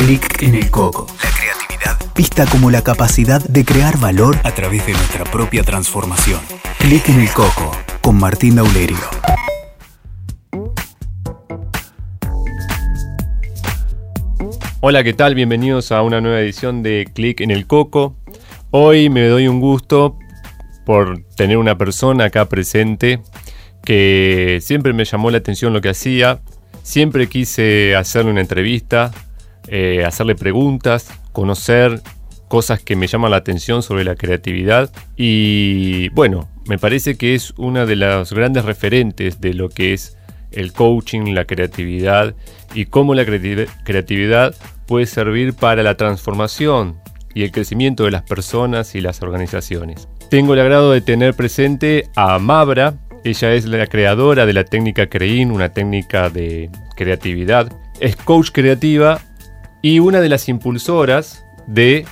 Clic en el coco. La creatividad Vista como la capacidad de crear valor a través de nuestra propia transformación. Clic en el coco con Martín Daulerio. Hola, ¿qué tal? Bienvenidos a una nueva edición de Clic en el Coco. Hoy me doy un gusto por tener una persona acá presente que siempre me llamó la atención lo que hacía. Siempre quise hacerle una entrevista, eh, hacerle preguntas, conocer cosas que me llaman la atención sobre la creatividad. Y bueno, me parece que es una de las grandes referentes de lo que es el coaching, la creatividad y cómo la creatividad puede servir para la transformación y el crecimiento de las personas y las organizaciones. Tengo el agrado de tener presente a Mabra. Ella es la creadora de la técnica CREIN, una técnica de creatividad. Es coach creativa y una de las impulsoras de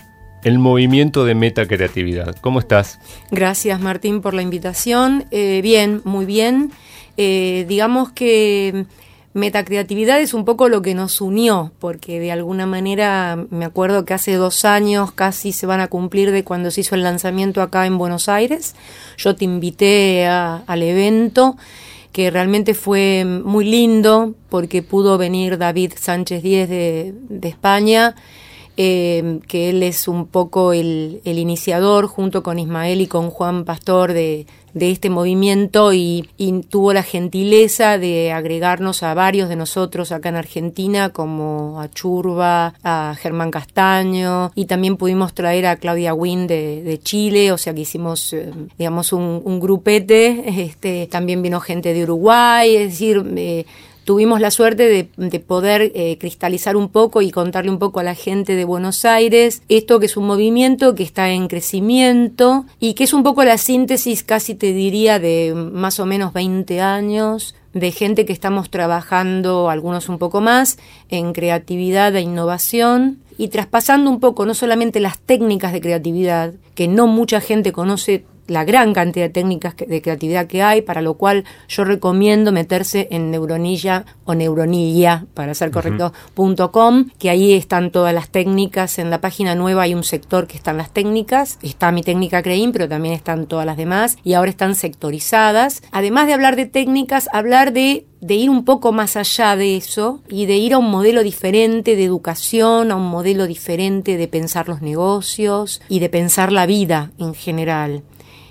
el movimiento de metacreatividad. ¿Cómo estás? Gracias Martín por la invitación. Eh, bien, muy bien. Eh, digamos que metacreatividad es un poco lo que nos unió, porque de alguna manera me acuerdo que hace dos años casi se van a cumplir de cuando se hizo el lanzamiento acá en Buenos Aires. Yo te invité al evento que realmente fue muy lindo porque pudo venir David Sánchez Díez de, España eh, que él es un poco el, iniciador junto con Ismael y con Juan Pastor de, este movimiento y, tuvo la gentileza de agregarnos a varios de nosotros acá en Argentina, como a Churba, a Germán Castaño, y también pudimos traer a Claudia Wynn de, Chile, o sea que hicimos, eh, digamos, un, grupete, este, también vino gente de Uruguay, es decir, eh, tuvimos la suerte de, poder eh, cristalizar un poco y contarle un poco a la gente de Buenos Aires esto que es un movimiento que está en crecimiento y que es un poco la síntesis, casi te diría, de más o menos 20 años de gente que estamos trabajando, algunos un poco más, en creatividad e innovación y traspasando un poco no solamente las técnicas de creatividad, que no mucha gente conoce la gran cantidad de técnicas de creatividad que hay, para lo cual yo recomiendo meterse en Neuronilla o Neuronilla, para ser correcto, .com, que ahí están todas las técnicas. En la página nueva hay un sector que están las técnicas, está mi técnica CREIN, pero también están todas las demás, y ahora están sectorizadas. Además de hablar de técnicas, hablar de de ir un poco más allá de eso y de ir a un modelo diferente de educación, a un modelo diferente de pensar los negocios y de pensar la vida en general.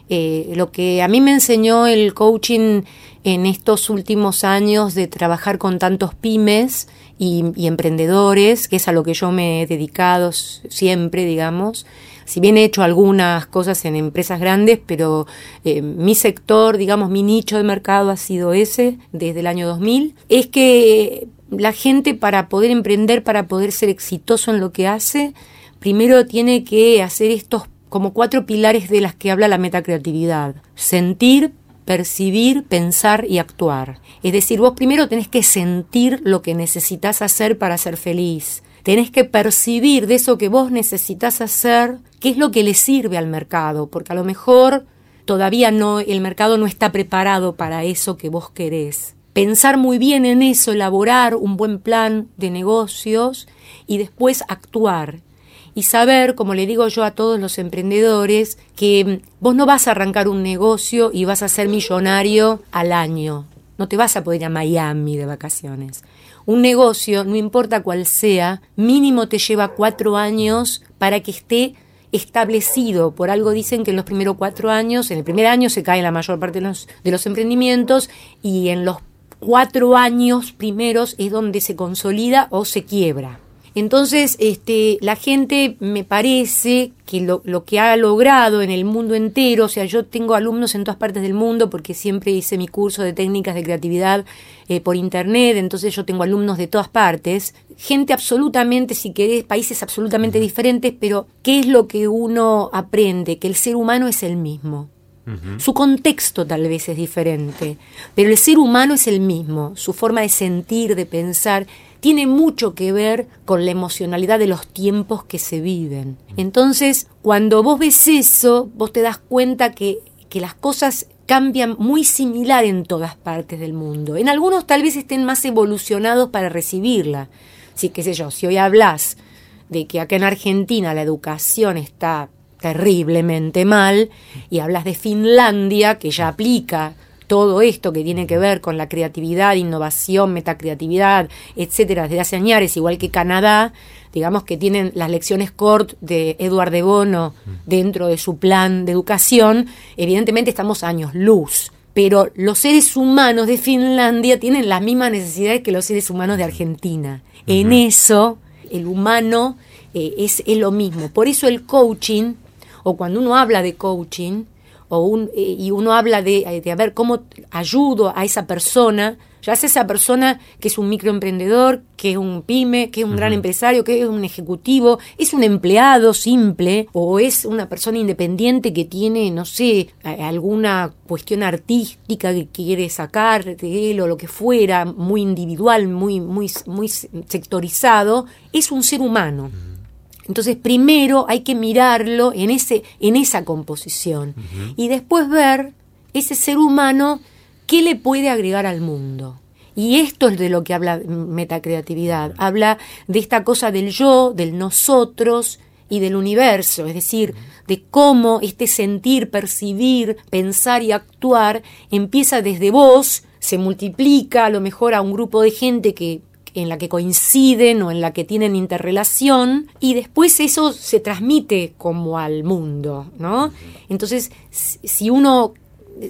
Eh, lo que a mí me enseñó el coaching en estos últimos años de trabajar con tantos pymes y, emprendedores, que es a lo que yo me he dedicado siempre, digamos, si bien he hecho algunas cosas en empresas grandes, pero eh, mi sector, digamos, mi nicho de mercado ha sido ese desde el año 2000, es que la gente para poder emprender, para poder ser exitoso en lo que hace, primero tiene que hacer estos como cuatro pilares de las que habla la metacreatividad. Sentir, percibir, pensar y actuar. Es decir, vos primero tenés que sentir lo que necesitas hacer para ser feliz. Tenés que percibir de eso que vos necesitas hacer qué es lo que le sirve al mercado, porque a lo mejor todavía no el mercado no está preparado para eso que vos querés. Pensar muy bien en eso, elaborar un buen plan de negocios y después actuar y saber, como le digo yo a todos los emprendedores, que vos no vas a arrancar un negocio y vas a ser millonario al año. No te vas a poder ir a Miami de vacaciones. Un negocio, no importa cuál sea, mínimo te lleva cuatro años para que esté establecido. Por algo dicen que en los primeros cuatro años, en el primer año se cae la mayor parte de los, de los emprendimientos y en los cuatro años primeros es donde se consolida o se quiebra. Entonces, este, la gente me parece que lo, lo, que ha logrado en el mundo entero, o sea, yo tengo alumnos en todas partes del mundo porque siempre hice mi curso de técnicas de creatividad eh, por internet, entonces yo tengo alumnos de todas partes, gente absolutamente, si querés, países absolutamente diferentes, pero ¿qué es lo que uno aprende? Que el ser humano es el mismo. Su contexto tal vez es diferente, pero el ser humano es el mismo, su forma de sentir, de pensar, tiene mucho que ver con la emocionalidad de los tiempos que se viven. Entonces, cuando vos ves eso, vos te das cuenta que, que las cosas cambian muy similar en todas partes del mundo. En algunos tal vez estén más evolucionados para recibirla. Sí, qué sé yo, si hoy hablas de que acá en Argentina la educación está terriblemente mal y hablas de Finlandia que ya aplica todo esto que tiene que ver con la creatividad, innovación, metacreatividad, etcétera, desde hace años, igual que Canadá, digamos que tienen las lecciones CORT de Eduard de Bono dentro de su plan de educación, evidentemente estamos años luz. Pero los seres humanos de Finlandia tienen las mismas necesidades que los seres humanos de Argentina. En eso, el humano eh, es, es lo mismo. Por eso el coaching, o cuando uno habla de coaching, o un, eh, y uno habla de, eh, de a ver cómo ayudo a esa persona, ya sea esa persona que es un microemprendedor, que es un pyme, que es un gran empresario, que es un ejecutivo, es un empleado simple o es una persona independiente que tiene, no sé, alguna cuestión artística que quiere sacar de él o lo que fuera, muy individual, muy, muy, muy sectorizado, es un ser humano. Entonces, primero hay que mirarlo en, ese, en esa composición. Y después ver ese ser humano qué le puede agregar al mundo. Y esto es de lo que habla metacreatividad. Habla de esta cosa del yo, del nosotros y del universo, es decir, de cómo este sentir, percibir, pensar y actuar empieza desde vos, se multiplica a lo mejor a un grupo de gente que en la que coinciden o en la que tienen interrelación y después eso se transmite como al mundo, ¿no? Entonces, si uno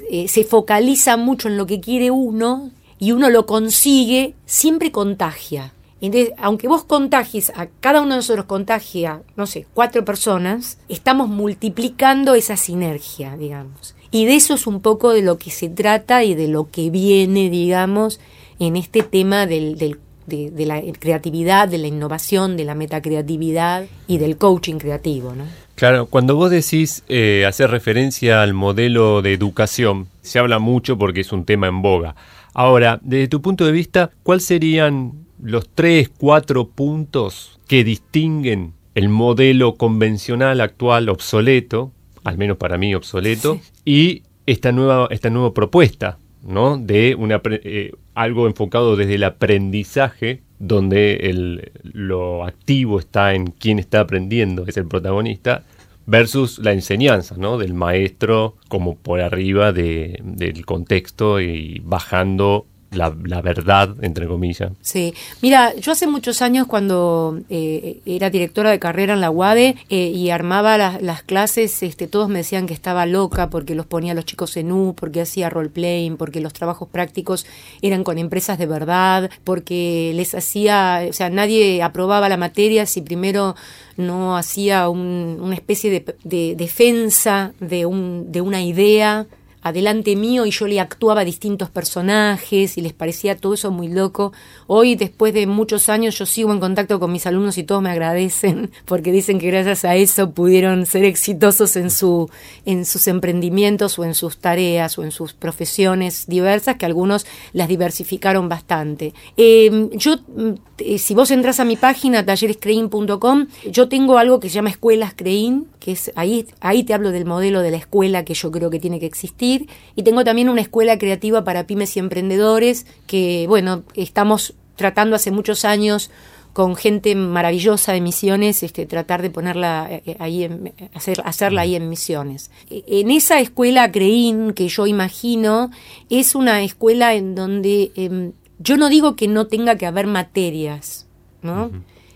eh, se focaliza mucho en lo que quiere uno y uno lo consigue, siempre contagia. Entonces, aunque vos contagies, a cada uno de nosotros contagia, no sé, cuatro personas, estamos multiplicando esa sinergia, digamos. Y de eso es un poco de lo que se trata y de lo que viene, digamos, en este tema del, del de, la creatividad, de la innovación, de la metacreatividad y del coaching creativo. ¿no? Claro, cuando vos decís eh, hacer referencia al modelo de educación, se habla mucho porque es un tema en boga. Ahora, desde tu punto de vista, ¿cuáles serían los tres, cuatro puntos que distinguen el modelo convencional actual obsoleto, al menos para mí obsoleto, y esta nueva, esta nueva propuesta ¿no? de eh, algo enfocado desde el aprendizaje, donde el, lo activo está en quien está aprendiendo, es el protagonista, versus la enseñanza, ¿no? Del maestro como por arriba de, del contexto y bajando la, verdad, entre comillas. Sí, mira, yo hace muchos años cuando eh, era directora de carrera en la UADE eh, y armaba las clases, este, todos me decían que estaba loca porque los ponía los chicos en U, porque hacía role-playing, porque los trabajos prácticos eran con empresas de verdad, porque les hacía, o sea, nadie aprobaba la materia si primero no hacía una especie de, de defensa de, un, de una idea adelante mío y yo le actuaba a distintos personajes y les parecía todo eso muy loco. Hoy, después de muchos años, yo sigo en contacto con mis alumnos y todos me agradecen porque dicen que gracias a eso pudieron ser exitosos en, su, en sus emprendimientos o en sus tareas o en sus profesiones diversas, que algunos las diversificaron bastante. Em, yo, mm, eh, si vos entras a mi página, tallerescrein.com, yo tengo algo que se llama Escuelas Crein, que es ahí, ahí te hablo del modelo de la escuela que yo creo que tiene que existir y tengo también una escuela creativa para pymes y emprendedores que, bueno, estamos tratando hace muchos años con gente maravillosa de misiones, este, tratar de ponerla eh, ahí, en, hacer, hacerla ahí en misiones. En esa escuela Creín que yo imagino, es una escuela en donde em, yo no digo que no tenga que haber materias, ¿no?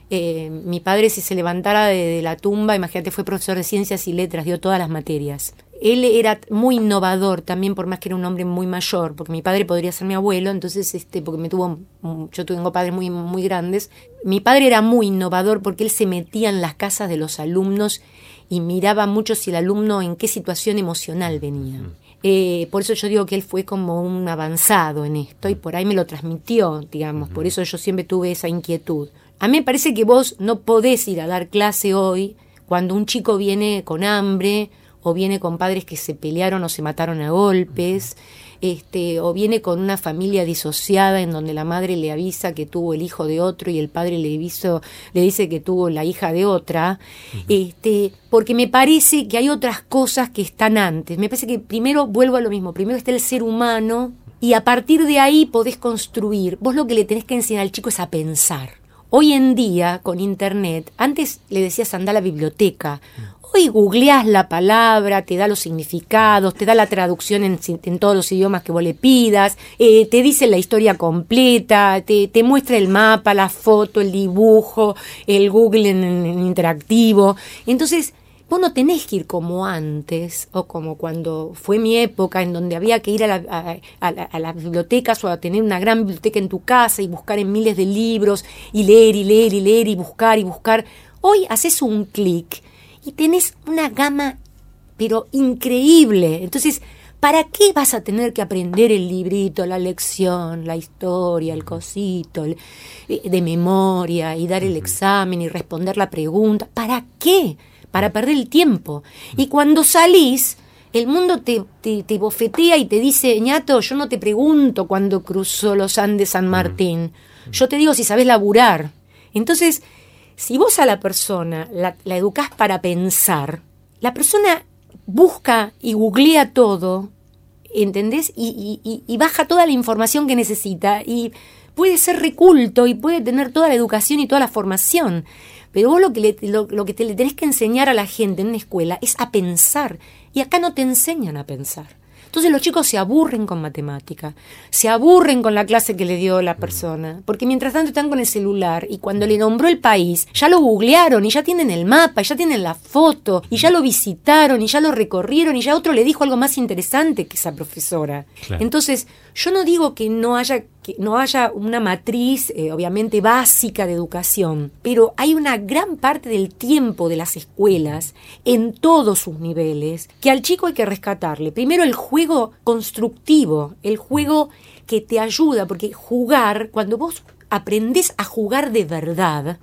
Eh, mi padre si se levantara de, la tumba, imagínate, fue profesor de ciencias y letras, dio todas las materias él era muy innovador también, por más que era un hombre muy mayor, porque mi padre podría ser mi abuelo, entonces, este, porque me tuvo, yo tengo padres muy, muy grandes, mi padre era muy innovador porque él se metía en las casas de los alumnos y miraba mucho si el alumno en qué situación emocional venía. Eh, por eso yo digo que él fue como un avanzado en esto y por ahí me lo transmitió, digamos, por eso yo siempre tuve esa inquietud. A mí me parece que vos no podés ir a dar clase hoy cuando un chico viene con hambre o viene con padres que se pelearon o se mataron a golpes, este, o viene con una familia disociada en donde la madre le avisa que tuvo el hijo de otro y el padre le, aviso, le dice que tuvo la hija de otra, este, porque me parece que hay otras cosas que están antes. Me parece que primero vuelvo a lo mismo, primero está el ser humano y a partir de ahí podés construir. Vos lo que le tenés que enseñar al chico es a pensar Hoy en día, con internet, antes le decías anda a la biblioteca. Hoy googleás la palabra, te da los significados, te da la traducción en, en todos los idiomas que vos le pidas, eh, te dice la historia completa, te, muestra el mapa, la foto, el dibujo, el Google en, interactivo. Entonces, Vos no tenés que ir como antes o como cuando fue mi época en donde había que ir a, la, a, a, las bibliotecas o a tener una gran biblioteca en tu casa y buscar en miles de libros y leer y leer y leer y buscar y buscar. Hoy haces un clic y tenés una gama pero increíble. Entonces, ¿para qué vas a tener que aprender el librito, la lección, la historia, el cosito el, de memoria y dar el examen y responder la pregunta? ¿Para qué? para perder el tiempo. Y cuando salís, el mundo te, te, te, bofetea y te dice, ñato, yo no te pregunto cuándo cruzó los Andes San Martín, yo te digo si sabes laburar. Entonces, si vos a la persona la, la educás para pensar, la persona busca y googlea todo, ¿entendés? Y, baja toda la información que necesita y puede ser reculto y puede tener toda la educación y toda la formación. Pero vos lo que, le, lo, lo que te, le tenés que enseñar a la gente en una escuela es a pensar. Y acá no te enseñan a pensar. Entonces los chicos se aburren con matemática, se aburren con la clase que le dio la persona, porque mientras tanto están con el celular y cuando le nombró el país, ya lo googlearon y ya tienen el mapa, y ya tienen la foto, y ya lo visitaron y ya lo recorrieron y ya otro le dijo algo más interesante que esa profesora. Claro. Entonces, yo no digo que no haya no haya una matriz eh, obviamente básica de educación, pero hay una gran parte del tiempo de las escuelas en todos sus niveles que al chico hay que rescatarle. Primero el juego constructivo, el juego que te ayuda, porque jugar, cuando vos aprendés a jugar de verdad,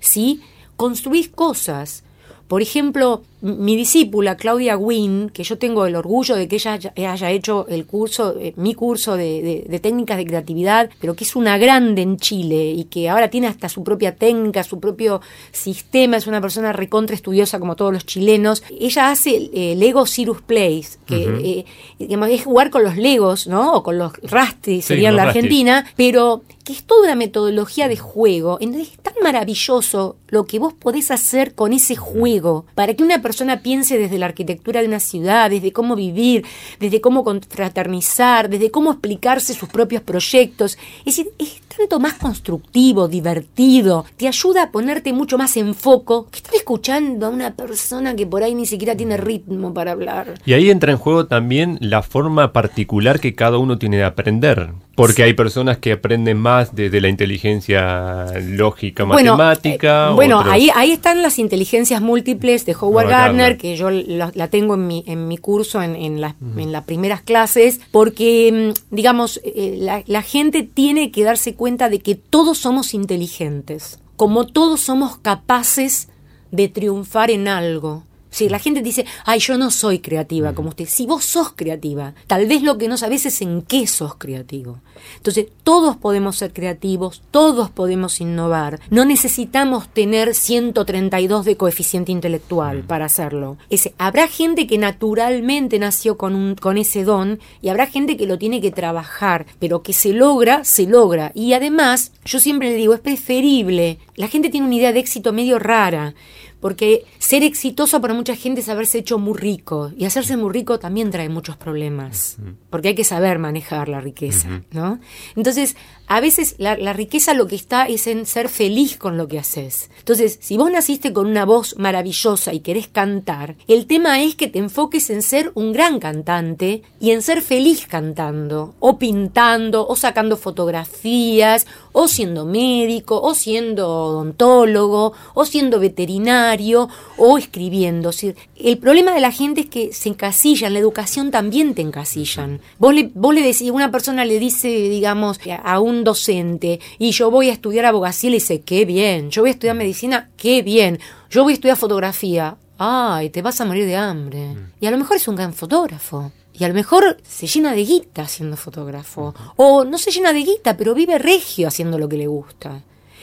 ¿sí? Construís cosas. Por ejemplo, mi discípula Claudia Wynn, que yo tengo el orgullo de que ella haya hecho el curso, eh, mi curso de, de, de, técnicas de creatividad, pero que es una grande en Chile y que ahora tiene hasta su propia técnica, su propio sistema, es una persona recontra estudiosa como todos los chilenos. Ella hace eh, Lego Cirrus Plays, que uh -huh. eh, es jugar con los Legos, ¿no? O con los Rasti, sería sí, en la Argentina, pero que es toda una metodología de juego. Entonces es tan maravilloso lo que vos podés hacer con ese juego para que una persona persona piense desde la arquitectura de una ciudad, desde cómo vivir, desde cómo confraternizar, desde cómo explicarse sus propios proyectos. Es decir, es tanto más constructivo, divertido, te ayuda a ponerte mucho más en foco que estar escuchando a una persona que por ahí ni siquiera tiene ritmo para hablar. Y ahí entra en juego también la forma particular que cada uno tiene de aprender. Porque sí. hay personas que aprenden más desde la inteligencia lógica, bueno, matemática. Eh, bueno, ahí, ahí están las inteligencias múltiples de Howard Gardner, que yo la, la, tengo en mi, en mi curso en, en, las, uh -huh. en las primeras clases, porque, mm, digamos, eh, la, la gente tiene que darse cuenta de que todos somos inteligentes, como todos somos capaces de triunfar en algo. Si la gente dice, ay, yo no soy creativa como usted. Si vos sos creativa, tal vez lo que no sabes es en qué sos creativo. Entonces, todos podemos ser creativos, todos podemos innovar. No necesitamos tener 132 de coeficiente intelectual para hacerlo. Ese, habrá gente que naturalmente nació con, un, con ese don y habrá gente que lo tiene que trabajar, pero que se logra, se logra. Y además, yo siempre le digo, es preferible. La gente tiene una idea de éxito medio rara porque ser exitoso para mucha gente es haberse hecho muy rico. Y hacerse muy rico también trae muchos problemas. Porque hay que saber manejar la riqueza no entonces a veces la, riqueza lo que está es en ser feliz con lo que haces entonces si vos naciste con una voz maravillosa y querés cantar el tema es que te enfoques en ser un gran cantante y en ser feliz cantando o pintando o sacando fotografías o siendo médico o siendo odontólogo o siendo veterinario o escribiendo. El problema de la gente es que se encasillan, la educación también te encasillan. Vos le, vos le decís, una persona le dice, digamos, a un docente, y yo voy a estudiar abogacía, y le dice, qué bien, yo voy a estudiar medicina, qué bien, yo voy a estudiar fotografía, ay, te vas a morir de hambre. Y a lo mejor es un gran fotógrafo. Y a lo mejor se llena de guita siendo fotógrafo. O no se llena de guita, pero vive regio haciendo lo que le gusta.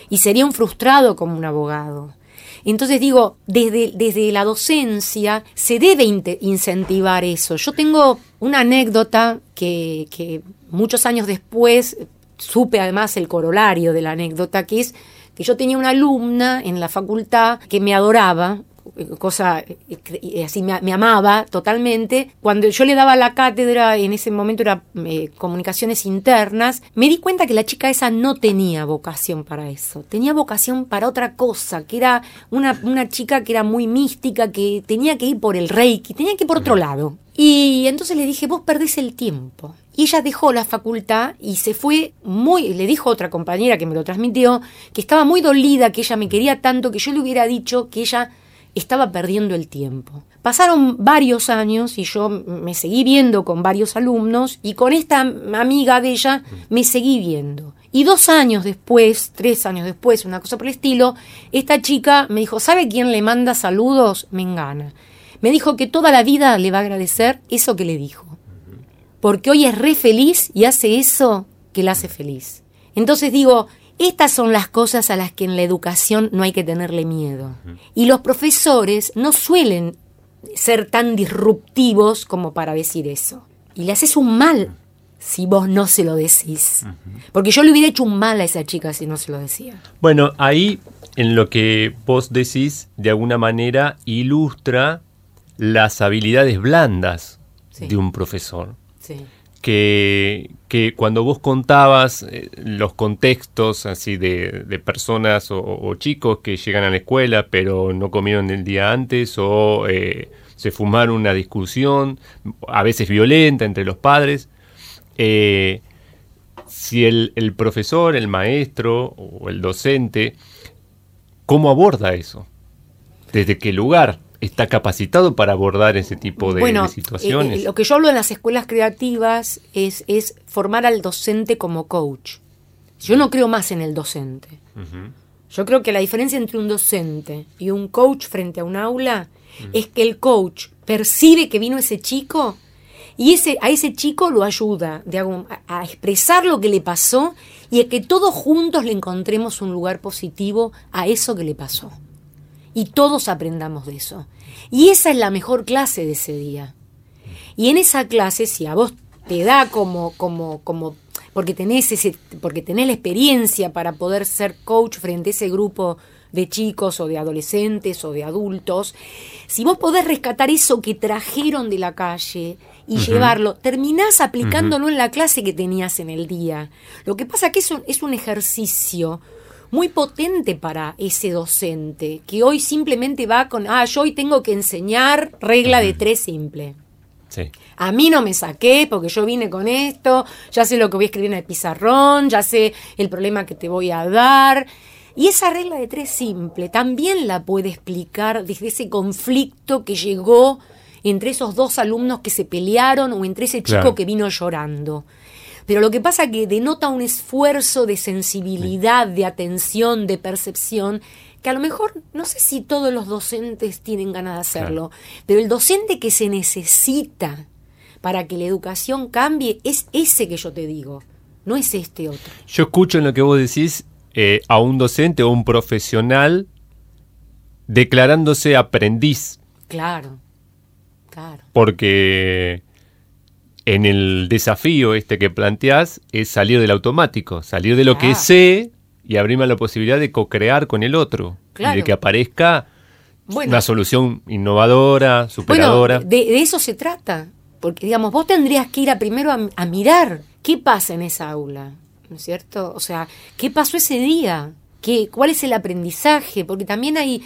Y sería un frustrado como un abogado. Entonces digo, desde, desde la docencia se debe incentivar eso. Yo tengo una anécdota que, que muchos años después supe además el corolario de la anécdota, que es que yo tenía una alumna en la facultad que me adoraba, cosa eh, así me, me, amaba totalmente. Cuando yo le daba la cátedra, en ese momento era eh, comunicaciones internas, me di cuenta que la chica esa no tenía vocación para eso, tenía vocación para otra cosa, que era una, una chica que era muy mística, que tenía que ir por el reiki, tenía que ir por otro lado. Y entonces le dije, vos perdés el tiempo. Y ella dejó la facultad y se fue muy, le dijo a otra compañera que me lo transmitió, que estaba muy dolida, que ella me quería tanto, que yo le hubiera dicho que ella estaba perdiendo el tiempo. Pasaron varios años y yo me seguí viendo con varios alumnos y con esta amiga de ella me seguí viendo. Y dos años después, tres años después, una cosa por el estilo, esta chica me dijo, ¿sabe quién le manda saludos? Me engana. Me dijo que toda la vida le va a agradecer eso que le dijo. Porque hoy es re feliz y hace eso que la hace feliz. Entonces digo, estas son las cosas a las que en la educación no hay que tenerle miedo. Y los profesores no suelen ser tan disruptivos como para decir eso. Y le haces un mal si vos no se lo decís. Porque yo le hubiera hecho un mal a esa chica si no se lo decía. Bueno, ahí en lo que vos decís, de alguna manera ilustra las habilidades blandas sí. de un profesor. Que, que, cuando vos contabas eh, los contextos así de, de personas o, o, chicos que llegan a la escuela pero no comieron el día antes o eh, se fumaron una discusión, a veces violenta entre los padres, eh, si el, el, profesor, el maestro o el docente, ¿cómo aborda eso? ¿Desde qué lugar? Está capacitado para abordar ese tipo de, bueno, de situaciones. Eh, lo que yo hablo en las escuelas creativas es, es, formar al docente como coach. Yo no creo más en el docente. Uh -huh. Yo creo que la diferencia entre un docente y un coach frente a un aula uh -huh. es que el coach percibe que vino ese chico y ese, a ese chico lo ayuda de, a, a expresar lo que le pasó y a que todos juntos le encontremos un lugar positivo a eso que le pasó y todos aprendamos de eso. Y esa es la mejor clase de ese día. Y en esa clase, si a vos te da como, como, como, porque tenés ese, porque tenés la experiencia para poder ser coach frente a ese grupo de chicos o de adolescentes o de adultos, si vos podés rescatar eso que trajeron de la calle y uh -huh. llevarlo, terminás aplicándolo uh -huh. en la clase que tenías en el día. Lo que pasa que es un, es un ejercicio muy potente para ese docente, que hoy simplemente va con, ah, yo hoy tengo que enseñar regla de tres simple. Sí. A mí no me saqué porque yo vine con esto, ya sé lo que voy a escribir en el pizarrón, ya sé el problema que te voy a dar. Y esa regla de tres simple también la puede explicar desde ese conflicto que llegó entre esos dos alumnos que se pelearon o entre ese chico Claro. que vino llorando. Pero lo que pasa es que denota un esfuerzo de sensibilidad, de atención, de percepción, que a lo mejor no sé si todos los docentes tienen ganas de hacerlo, pero el docente que se necesita para que la educación cambie es ese que yo te digo, no es este otro. Yo escucho en lo que vos decís eh, a un docente o un profesional declarándose aprendiz, Claro, claro. porque en el desafío este que planteás es salir del automático, salir de lo que Claro. sé y abrirme a la posibilidad de co-crear con el otro y Claro. de que aparezca Bueno. una solución innovadora, superadora. Bueno, de, de eso se trata. Porque, digamos, vos tendrías que ir a primero a, a mirar qué pasa en esa aula, ¿no es cierto? O sea, ¿qué pasó ese día? ¿Qué, ¿Cuál es el aprendizaje? Porque también hay,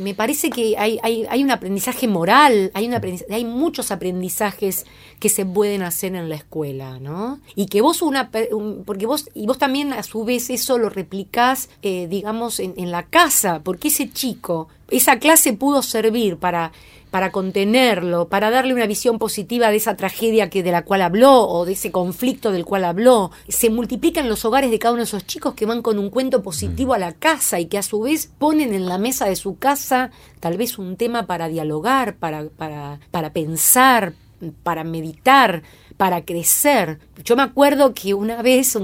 me parece que hay, hay, hay un aprendizaje moral, hay, un aprendizaje, hay muchos aprendizajes que se pueden hacer en la escuela, ¿no? Y que vos una, un- porque vos, y vos también a su vez eso lo replicás, eh, digamos, en, en la casa, porque ese chico, esa clase pudo servir para para contenerlo, para darle una visión positiva de esa tragedia que de la cual habló o de ese conflicto del cual habló. Se multiplican los hogares de cada uno de esos chicos que van con un cuento positivo a la casa y que a su vez ponen en la mesa de su casa tal vez un tema para dialogar, para, para, para pensar, para meditar, para crecer. Yo me acuerdo que una vez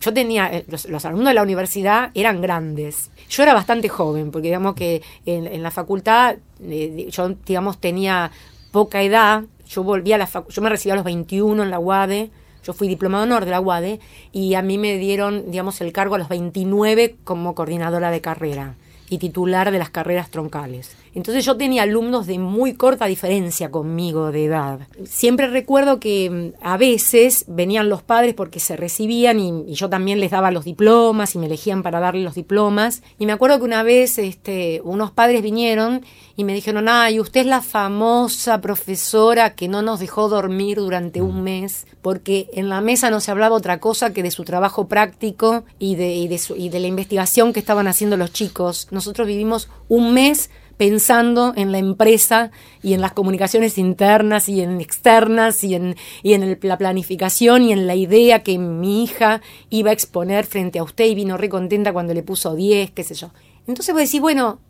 yo tenía, eh, los, alumnos de la universidad eran grandes. Yo era bastante joven, porque digamos que en, la facultad eh, yo digamos tenía poca edad. Yo volví a la yo me recibí a los 21 en la UADE. yo fui diplomado honor de la UADE y a mí me dieron, digamos, el cargo a los 29 como coordinadora de carrera y titular de las carreras troncales. Entonces yo tenía alumnos de muy corta diferencia conmigo de edad. Siempre recuerdo que mm, a veces venían los padres porque se recibían y, yo también les daba los diplomas y me elegían para darle los diplomas. Y me acuerdo que una vez este, unos padres vinieron y me dijeron, ay, usted es la famosa profesora que no nos dejó dormir durante un mes porque en la mesa no se hablaba otra cosa que de su trabajo práctico y de, y de, y de la investigación que estaban haciendo los chicos. Nosotros vivimos un mes pensando en la empresa y en las comunicaciones internas y en externas y en, y en la planificación y en la idea que mi hija iba a exponer frente a usted y vino re contenta cuando le puso 10, qué sé yo. Entonces vos decís, bueno,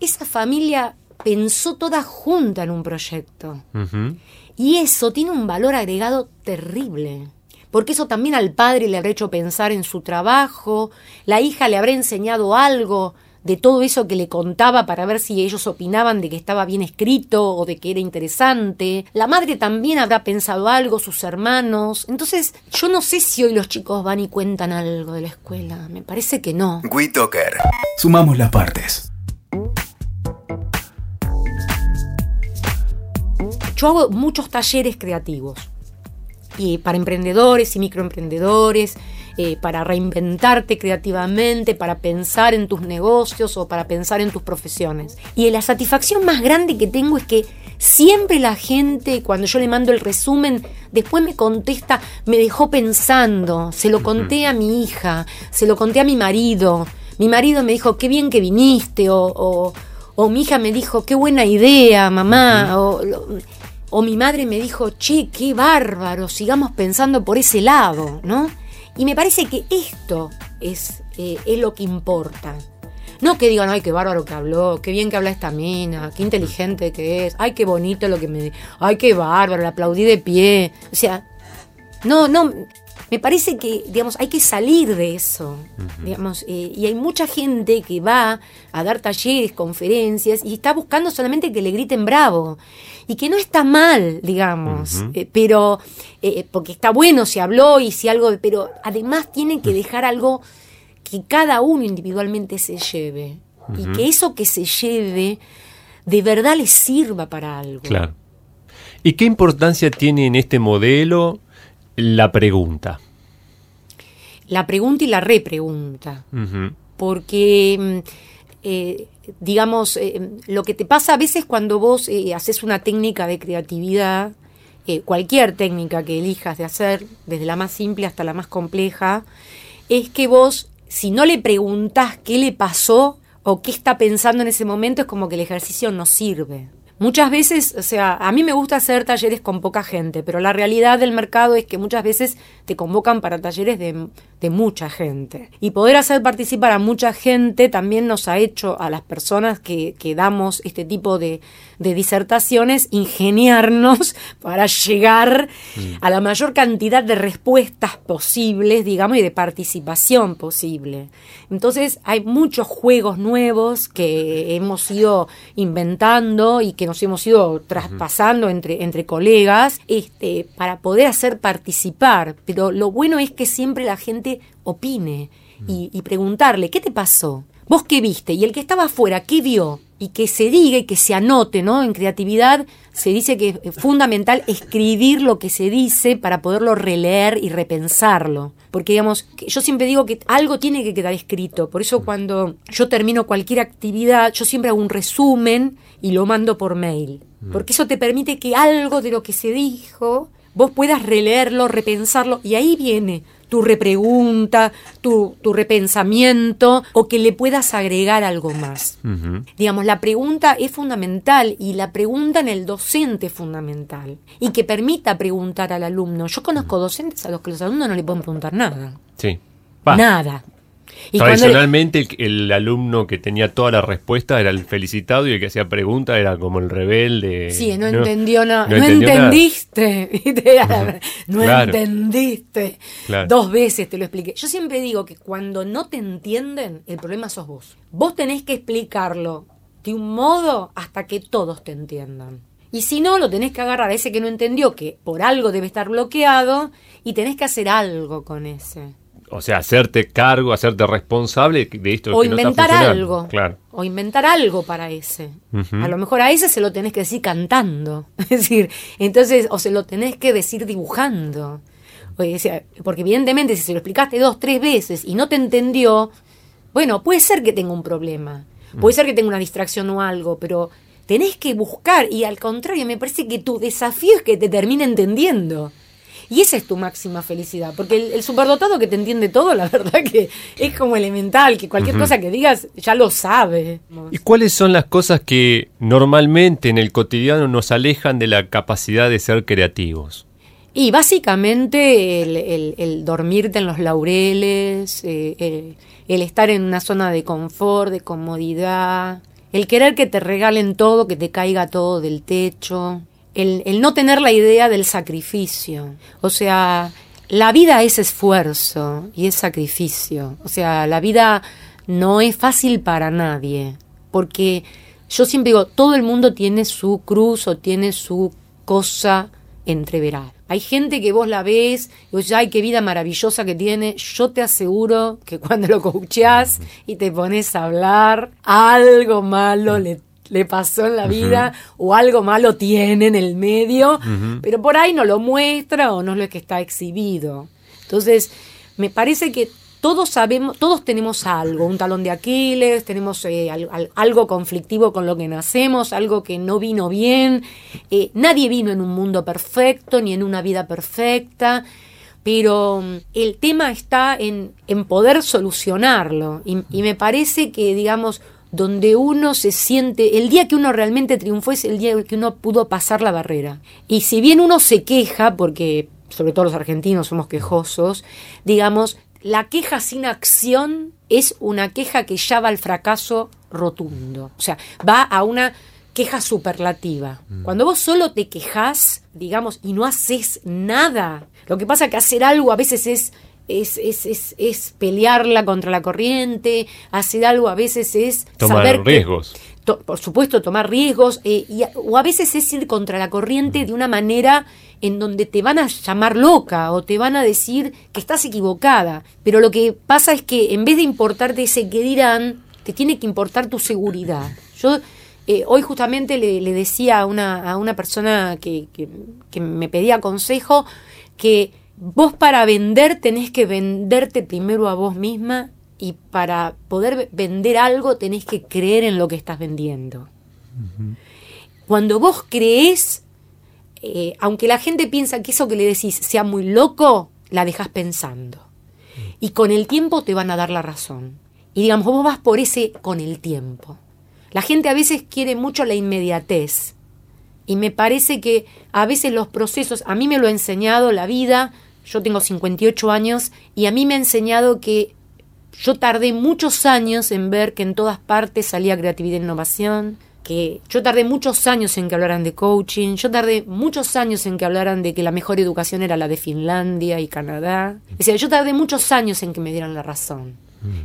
esa familia pensó toda junta en un proyecto. Y eso tiene un valor agregado terrible. Porque eso también al padre le habrá hecho pensar en su trabajo, la hija le habrá enseñado algo de todo eso que le contaba para ver si ellos opinaban de que estaba bien escrito o de que era interesante. La madre también habrá pensado algo, sus hermanos. Entonces, yo no sé si hoy los chicos van y cuentan algo de la escuela. Me parece que no. WeToker. Sumamos las partes. Yo hago muchos talleres creativos. Y para emprendedores y microemprendedores eh, para reinventarte creativamente, para pensar en tus negocios o para pensar en tus profesiones. Y la satisfacción más grande que tengo es que siempre la gente, cuando yo le mando el resumen, después me contesta, me dejó pensando, se lo conté a mi hija, se lo conté a mi marido. Mi marido me dijo, qué bien que viniste, o, o, mi hija me dijo, qué buena idea, mamá, o, o mi madre me dijo, che, qué bárbaro, sigamos pensando por ese lado, ¿no? Y me parece que esto es, eh, es lo que importa. No que digan, ay, qué bárbaro que habló, qué bien que habla esta mina, qué inteligente que es, ay, qué bonito lo que me... Ay, qué bárbaro, le aplaudí de pie. O sea, no, no, me parece que, digamos, hay que salir de eso, digamos, eh, y hay mucha gente que va a dar talleres, conferencias, y está buscando solamente que le griten bravo, y que no está mal, digamos, eh, pero, eh, porque está bueno si habló y si algo, pero además tiene que dejar algo que cada uno individualmente se lleve, y que eso que se lleve de verdad le sirva para algo. Claro. ¿Y qué importancia tiene en este modelo la pregunta. La pregunta y la repregunta. Porque, mm, eh, digamos, eh, lo que te pasa a veces cuando vos eh, haces una técnica de creatividad, cualquier técnica que elijas de hacer, desde la más simple hasta la más compleja, es que vos, si no le preguntás qué le pasó o qué está pensando en ese momento, es como que el ejercicio no sirve. Muchas veces, o sea, a mí me gusta hacer talleres con poca gente, pero la realidad del mercado es que muchas veces te convocan para talleres de, mucha gente. Y poder hacer participar a mucha gente también nos ha hecho a las personas que, que damos este tipo de, de disertaciones ingeniarnos para llegar mm. a la mayor cantidad de respuestas posibles, digamos, y de participación posible. Entonces hay muchos juegos nuevos que hemos ido inventando y que nos hemos ido traspasando entre, entre colegas este, para poder hacer participar. Pero lo bueno es que siempre la gente opine y, y preguntarle, ¿qué te pasó? ¿Vos qué viste? Y el que estaba afuera, ¿qué vio? y que se diga y que se anote, ¿no? En creatividad se dice que es fundamental escribir lo que se dice para poderlo releer y repensarlo. Porque, digamos, yo siempre digo que algo tiene que quedar escrito. Por eso cuando yo termino cualquier actividad, yo siempre hago un resumen y lo mando por mail. Mm. Porque eso te permite que algo de lo que se dijo, vos puedas releerlo, repensarlo, y ahí viene tu repregunta, tu, tu repensamiento o que le puedas agregar algo más. Digamos, la pregunta es fundamental y la pregunta en el docente es fundamental y que permita preguntar al alumno. Yo conozco docentes a los que los alumnos no le pueden preguntar nada. Sí. Nada. Tradicionalmente el, alumno que tenía toda la respuesta era el felicitado y el que hacía preguntas era como el rebelde. Sí, no, entendió nada. No, entendiste. no entendiste. Dos veces te lo expliqué. Yo siempre digo que cuando no te entienden, el problema sos vos. Vos tenés que explicarlo de un modo hasta que todos te entiendan. Y si no, lo tenés que agarrar a ese que no entendió que por algo debe estar bloqueado y tenés que hacer algo con ese. O sea, hacerte cargo, hacerte responsable de esto O que no está inventar algo. Claro. O inventar algo para ese. A lo mejor a ese se lo tenés que decir cantando. Es decir, entonces, o se lo tenés que decir dibujando. O sea, porque evidentemente si se lo explicaste dos, tres veces y no te entendió, bueno, puede ser que tenga un problema. Puede ser que tenga una distracción o algo, pero tenés que buscar y al contrario, me parece que tu desafío es que te termine entendiendo. Y esa es tu máxima felicidad, porque el, el superdotado que te entiende todo, la verdad que es como elemental, que cualquier cosa que digas ya lo sabe. ¿Y cuáles son las cosas que normalmente en el cotidiano nos alejan de la capacidad de ser creativos? Y básicamente el, el- el dormirte en los laureles, eh, el, el estar en una zona de confort, de comodidad, el querer que te regalen todo, que te caiga todo del techo, el, no tener la idea del sacrificio. O sea, la vida es esfuerzo y es sacrificio. O sea, la vida no es fácil para nadie, porque yo siempre digo, todo el mundo tiene su cruz o tiene su cosa entreverada. Hay gente que vos la ves y vos ay, qué vida maravillosa que tiene. Yo te aseguro que cuando lo coacheás y te pones a hablar, algo malo le, le pasó en la vida o algo malo tiene en el medio, pero por ahí no lo muestra o no es lo que está exhibido. Entonces, me parece que todos sabemos, todos tenemos algo, un talón de Aquiles, tenemos eh, al- al- algo conflictivo con lo que nacemos, algo que no vino bien. Eh, nadie vino en un mundo perfecto ni en una vida perfecta, pero mm, el tema está en, en poder solucionarlo. Y, y me parece que, digamos, donde uno se siente, el día que uno realmente triunfó es el día que uno pudo pasar la barrera. Y si bien uno se queja, porque sobre todo los argentinos somos quejosos, digamos, la queja sin acción es una queja que ya va al fracaso rotundo. O sea, va a una queja superlativa. Cuando vos solo te quejas, digamos, y no haces nada, lo que pasa es que hacer algo a veces es es, es, es, es pelearla contra la corriente, hacer algo a veces es Tomar saber que- riesgos. to- por supuesto, tomar riesgos, eh, y o a veces es ir contra la corriente de una manera en donde te van a llamar loca o te van a decir que estás equivocada. Pero lo que pasa es que en vez de importarte ese que dirán, te tiene que importar tu seguridad. Yo eh, hoy justamente le, le decía a una, a una persona que, que- que me pedía consejo que vos para vender tenés que venderte primero a vos misma y para poder vender algo tenés que creer en lo que estás vendiendo. Cuando vos crees, eh, aunque la gente piensa que eso que le decís sea muy loco, la dejas pensando. Y con el tiempo te van a dar la razón. Y digamos, vos vas por ese con el tiempo. La gente a veces quiere mucho la inmediatez. Y me parece que a veces los procesos, a mí me lo ha enseñado la vida, yo tengo 58 años, y a mí me ha enseñado que yo tardé muchos años en ver que en todas partes salía creatividad e innovación, que yo tardé muchos años en que hablaran de coaching, yo tardé muchos años en que hablaran de que la mejor educación era la de Finlandia y Canadá. Es decir, yo tardé muchos años en que me dieran la razón.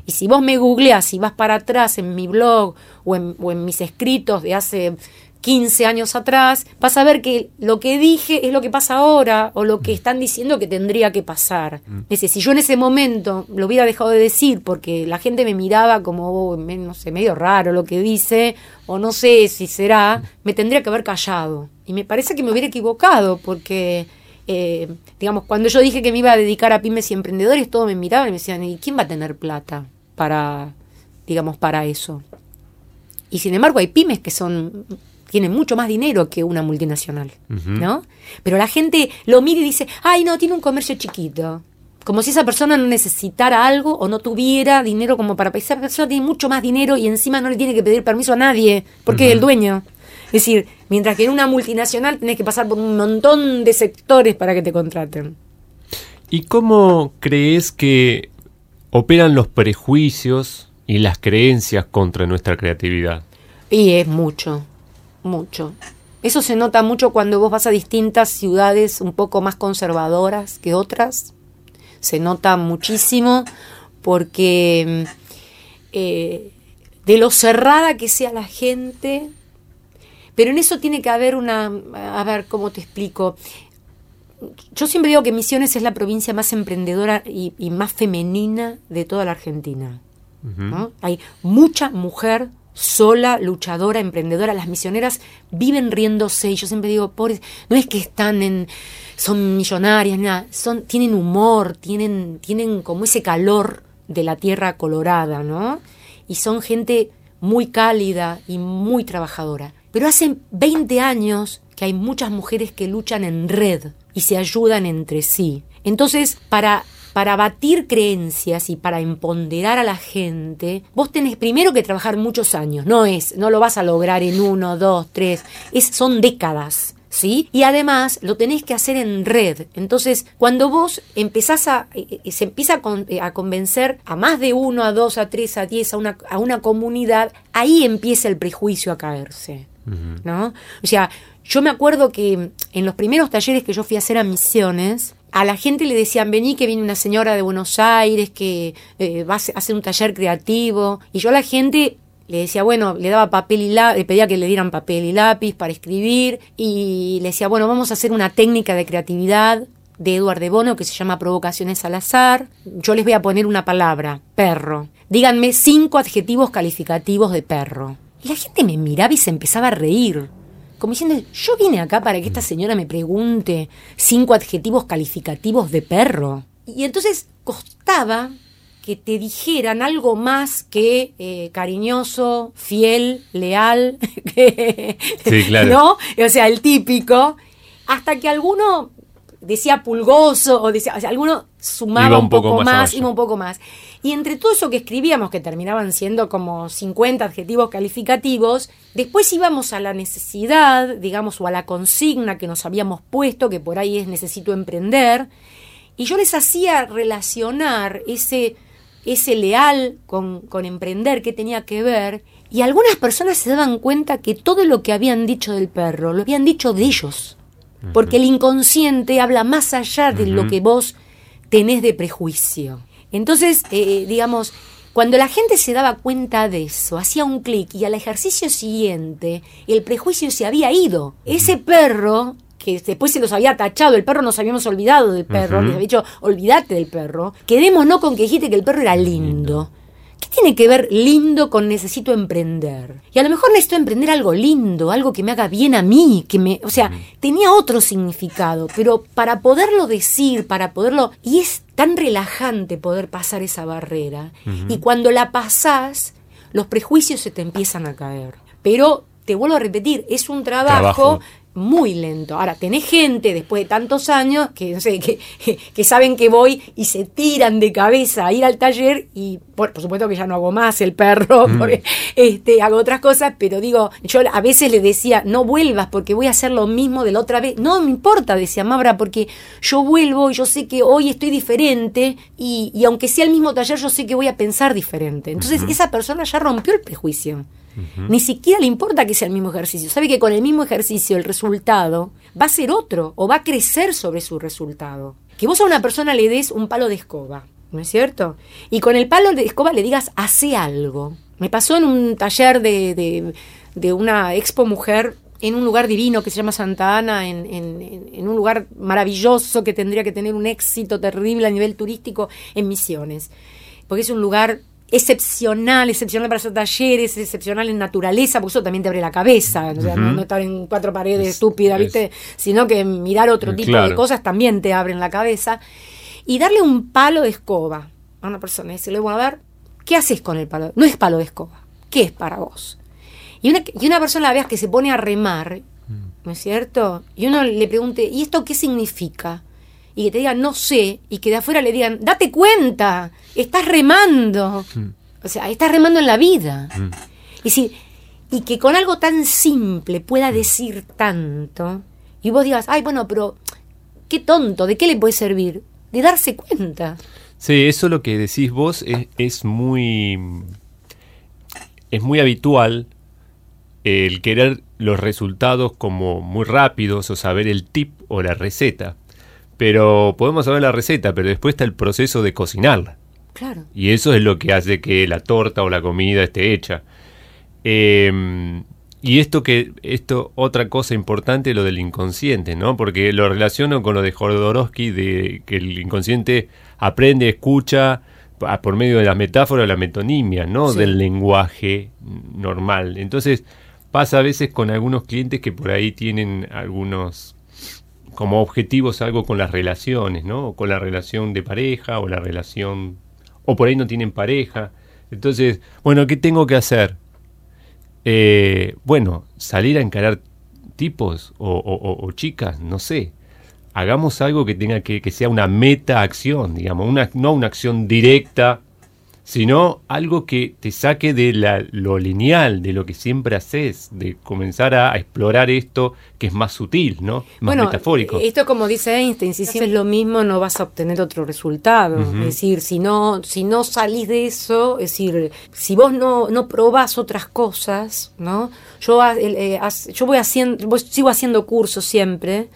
Y si vos me googleás y vas para atrás en mi blog o en, o en mis escritos de hace 15 años atrás, vas a ver que lo que dije es lo que pasa ahora o lo que están diciendo que tendría que pasar. Es decir, si yo en ese momento lo hubiera dejado de decir porque la gente me miraba como, oh, no sé, medio raro lo que dice, o no sé si será, me tendría que haber callado. Y me parece que me hubiera equivocado porque... eh, digamos, cuando yo dije que me iba a dedicar a pymes y emprendedores, todos me miraban y me decían, ¿y quién va a tener plata para, digamos, para eso? Y sin embargo hay pymes que son tienen mucho más dinero que una multinacional, ¿no? Pero la gente lo mira y dice, ay, no, tiene un comercio chiquito. Como si esa persona no necesitara algo o no tuviera dinero como para... Esa persona tiene mucho más dinero y encima no le tiene que pedir permiso a nadie, porque es el dueño. Es decir, mientras que en una multinacional tenés que pasar por un montón de sectores para que te contraten. ¿Y cómo crees que operan los prejuicios y las creencias contra nuestra creatividad? Y es mucho, mucho. Eso se nota mucho cuando vos vas a distintas ciudades un poco más conservadoras que otras. Se nota muchísimo porque mm, eh, de lo cerrada que sea la gente, Pero en eso tiene que haber una, a ver, ¿cómo te explico? Yo siempre digo que Misiones es la provincia más emprendedora y, y más femenina de toda la Argentina. ¿no? Hay mucha mujer sola, luchadora, emprendedora. Las misioneras viven riéndose y yo siempre digo, pobres, no es que están en, son millonarias, nada, son, tienen humor, tienen, tienen como ese calor de la tierra colorada, ¿no? Y son gente muy cálida y muy trabajadora. Pero hace 20 años que hay muchas mujeres que luchan en red y se ayudan entre sí. Entonces, para para batir creencias y para empoderar a la gente, vos tenés primero que trabajar muchos años. No es, no lo vas a lograr en uno, dos, tres. Es, son décadas. ¿Sí? Y además lo tenés que hacer en red. Entonces, cuando vos empezás a, eh, eh, se empieza eh, a convencer a más de uno, a dos, a tres, a diez, a una, a una comunidad, ahí empieza el prejuicio a caerse. ¿No? O sea, yo me acuerdo que en los primeros talleres que yo fui a hacer a misiones, a la gente le decían, vení que viene una señora de Buenos Aires que eh, va a hacer- un taller creativo. Y yo a la gente le decía, bueno, le daba papel y lápiz, le pedía que le dieran papel y lápiz para escribir. Y le decía, bueno, vamos a hacer una técnica de creatividad de Eduard de Bono que se llama Provocaciones al azar. Yo les voy a poner una palabra, perro. Díganme cinco adjetivos calificativos de perro. Y la gente me miraba y se empezaba a reír. Como diciendo, yo vine acá para que esta señora me pregunte cinco adjetivos calificativos de perro. Y entonces costaba que te dijeran algo más que eh, cariñoso, fiel, leal, que- Sí, claro. ¿no? O sea, el típico, hasta que alguno decía pulgoso o decía, o sea, alguno sumaba Iba un, poco poco más iba un poco más. Y entre todo eso que escribíamos, que terminaban siendo como 50 adjetivos calificativos, después íbamos a la necesidad, digamos, o a la consigna que nos habíamos puesto, que por ahí es necesito emprender, y yo les hacía relacionar ese, ese leal con, con emprender, que tenía que ver, y algunas personas se daban cuenta que todo lo que habían dicho del perro, lo habían dicho de ellos. Porque el inconsciente habla más allá de lo que vos tenés de prejuicio. Entonces, eh, digamos, cuando la gente se daba cuenta de eso, hacía un clic y al ejercicio siguiente el prejuicio se había ido. Ese perro, que después se los había tachado, el perro nos habíamos olvidado del perro, Ujú. les había dicho, olvídate del perro, quedémonos con que dijiste que el perro era lindo. ¿Qué tiene que ver lindo con necesito emprender? Y a lo mejor necesito emprender algo lindo, algo que me haga bien a mí, que me, o sea, tenía otro significado, pero para poderlo decir, para poderlo, y es tan relajante poder pasar esa barrera. Y cuando la pasás, los prejuicios se te empiezan a caer. Pero te vuelvo a repetir, es un trabajo, Trabajo. muy lento. Ahora, tenés gente después de tantos años que, no sé, que, que saben que voy y se tiran de cabeza a ir al taller y por, por supuesto que ya no hago más el perro, porque, este, hago otras cosas, pero digo, yo a veces le decía, no vuelvas porque voy a hacer lo mismo de la otra vez. No me importa, decía Mabra, porque yo vuelvo y yo sé que hoy estoy diferente y, y aunque sea el mismo taller, yo sé que voy a pensar diferente. Entonces, esa persona ya rompió el prejuicio. Ni siquiera le importa que sea el mismo ejercicio. Sabe que con el mismo ejercicio el resultado va a ser otro o va a crecer sobre su resultado. Que vos a una persona le des un palo de escoba, ¿no es cierto? Y con el palo de escoba le digas, hace algo. Me pasó en un taller de, de, de una expo mujer en un lugar divino que se llama Santa Ana, en, en- un lugar maravilloso que tendría que tener un éxito terrible a nivel turístico en Misiones. Porque es un lugar excepcional, excepcional para hacer talleres, excepcional en naturaleza, porque eso también te abre la cabeza, o sea, no, no estar en cuatro paredes Es- estúpidas, es- ¿viste? Sino que mirar otro Eh, tipo claro. de cosas también te abren la cabeza. Y darle un palo de escoba a una persona y decirle, bueno, a ver, ¿qué haces con el palo? No es palo de escoba, ¿qué es para vos? Y una, y una persona la veas que se pone a remar, ¿no es cierto? Y uno le pregunte, ¿y esto qué significa? Y que te digan, no sé, y que de afuera le digan, date cuenta, estás remando. O sea, estás remando en la vida. Y, si, y que con algo tan simple pueda decir tanto, y vos digas, ay, bueno, pero qué tonto, ¿de qué le puede servir? De darse cuenta. Sí, eso lo que decís vos es, es muy. Es muy habitual el querer los resultados como muy rápidos o saber el tip o la receta. Pero podemos saber la receta, pero después está el proceso de cocinarla. Claro. Y eso es lo que hace que la torta o la comida esté hecha. Eh, y esto que, esto, otra cosa importante, lo del inconsciente, ¿no? Porque lo relaciono con lo de Jodorowsky, de que el inconsciente aprende, escucha por medio de las metáforas, la metonimia, ¿no? Del lenguaje normal. Entonces, pasa a veces con algunos clientes que por ahí tienen algunos como objetivos algo con las relaciones, ¿no? O con la relación de pareja o la relación o por ahí no tienen pareja. Entonces, bueno, ¿qué tengo que hacer? Eh, bueno, salir a encarar tipos o, chicas, no sé. Hagamos algo que tenga que, que sea una meta acción, digamos, no una acción directa sino algo que te saque de la, lo lineal, de lo que siempre haces, de comenzar a, explorar esto que es más sutil, ¿no? Más bueno, metafórico. Esto como dice Einstein, si haces lo mismo no vas a obtener otro resultado. Es decir, si no, si no salís de eso, es decir, si vos no, no probás otras cosas, ¿no? Yo, eh, yo voy haciendo, sigo haciendo cursos siempre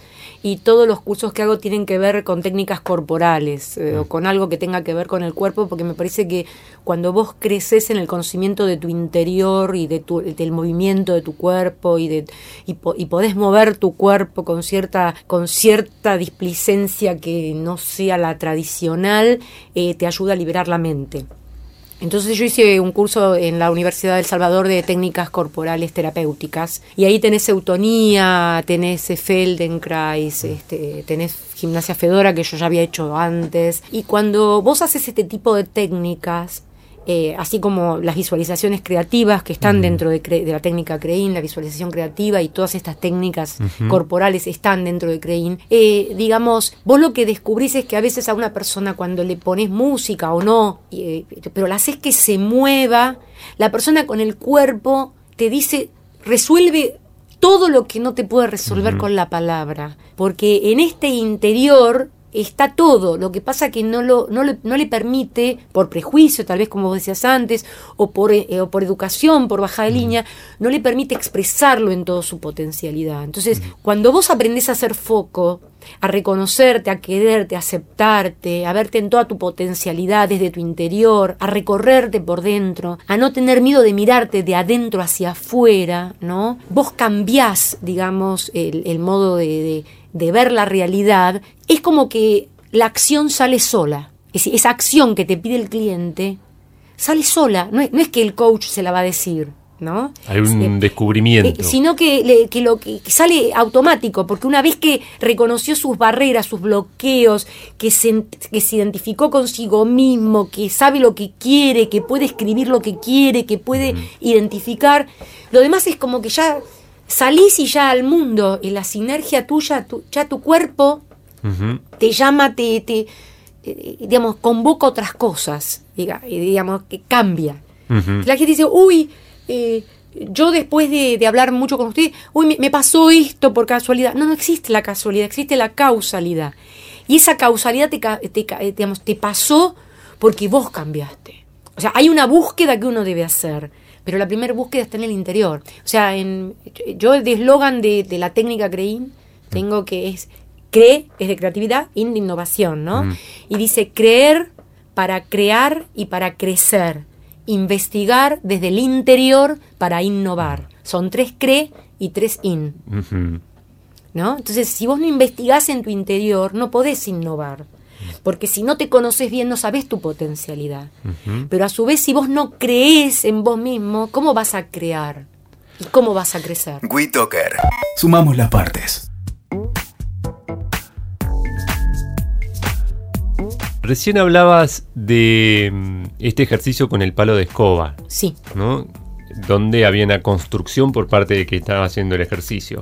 y todos los cursos que hago tienen que ver con técnicas corporales eh, o con algo que tenga que ver con el cuerpo, porque me parece que cuando vos creces en el conocimiento de tu interior y de tu, del movimiento de tu cuerpo y, de, y, podés mover tu cuerpo con cierta, con cierta displicencia que no sea la tradicional, eh, te ayuda a liberar la mente. Entonces yo hice un curso en la Universidad del Salvador de técnicas corporales terapéuticas y ahí tenés eutonía, tenés Feldenkrais, este, tenés gimnasia fedora que yo ya había hecho antes. Y cuando vos haces este tipo de técnicas eh, así como las visualizaciones creativas que están dentro de, la técnica Crein, la visualización creativa y todas estas técnicas corporales están dentro de Crein. Eh, digamos, vos lo que descubrís es que a veces a una persona cuando le pones música o no, eh, pero la haces que se mueva, la persona con el cuerpo te dice, resuelve todo lo que no te puede resolver con la palabra, porque en este interior está todo. Lo que pasa que no, lo, no, le, no le permite, por prejuicio, tal vez como vos decías antes, o por, eh, o por educación, por baja de línea, no le permite expresarlo en toda su potencialidad. Entonces, cuando vos aprendés a hacer foco, a reconocerte, a quererte, a aceptarte, a verte en toda tu potencialidad desde tu interior, a recorrerte por dentro, a no tener miedo de mirarte de adentro hacia afuera, ¿no? Vos cambiás, digamos, el, modo de de ver la realidad, es como que la acción sale sola. Es decir, esa acción que te pide el cliente sale sola. No es, que el coach se la va a decir. ¿no? Hay un eh, descubrimiento. Eh, sino que, que lo que, sale automático, porque una vez que reconoció sus barreras, sus bloqueos, que se, que se identificó consigo mismo, que sabe lo que quiere, que puede escribir lo que quiere, que puede identificar, lo demás es como que ya salís y ya al mundo, y la sinergia tuya, ya tu cuerpo te llama, te, te, eh, digamos, convoca otras cosas, diga, digamos, que cambia. La gente dice, uy, eh, yo después de, hablar mucho con usted, uy, me, pasó esto por casualidad. No, no existe la casualidad, existe la causalidad. Y esa causalidad te, te, digamos, te pasó porque vos cambiaste. O sea, hay una búsqueda que uno debe hacer pero la primera búsqueda está en el interior. O sea, en, yo el eslogan de, la técnica Creín tengo que es cree es de creatividad, in de innovación, ¿no? Y dice creer para crear y para crecer, investigar desde el interior para innovar. Son tres cree y tres in. ¿No? Entonces, si vos no investigás en tu interior, no podés innovar porque si no te conoces bien no sabes tu potencialidad. Pero a su vez si vos no crees en vos mismo, ¿cómo vas a crear? ¿Y cómo vas a crecer? WeToker. Sumamos las partes. Recién hablabas de mm, este ejercicio con el palo de escoba. Sí. ¿no? Donde había una construcción por parte de que estaba haciendo el ejercicio.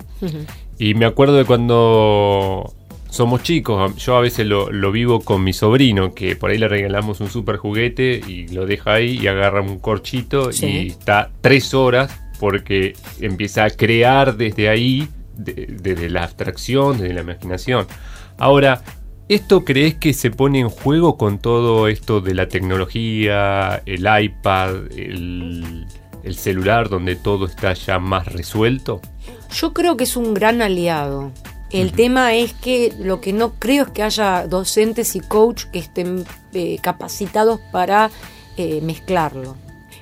Y me acuerdo de cuando somos chicos. Yo a veces lo, vivo con mi sobrino, que por ahí le regalamos un super juguete y lo deja ahí y agarra un corchito y está tres horas porque empieza a crear desde ahí, desde la abstracción, desde la imaginación. Ahora, ¿esto crees que se pone en juego con todo esto de la tecnología, el iPad, el, el celular, donde todo está ya más resuelto? Yo creo que es un gran aliado. El tema es que lo que no creo es que haya docentes y coach que estén eh, capacitados para eh, mezclarlo.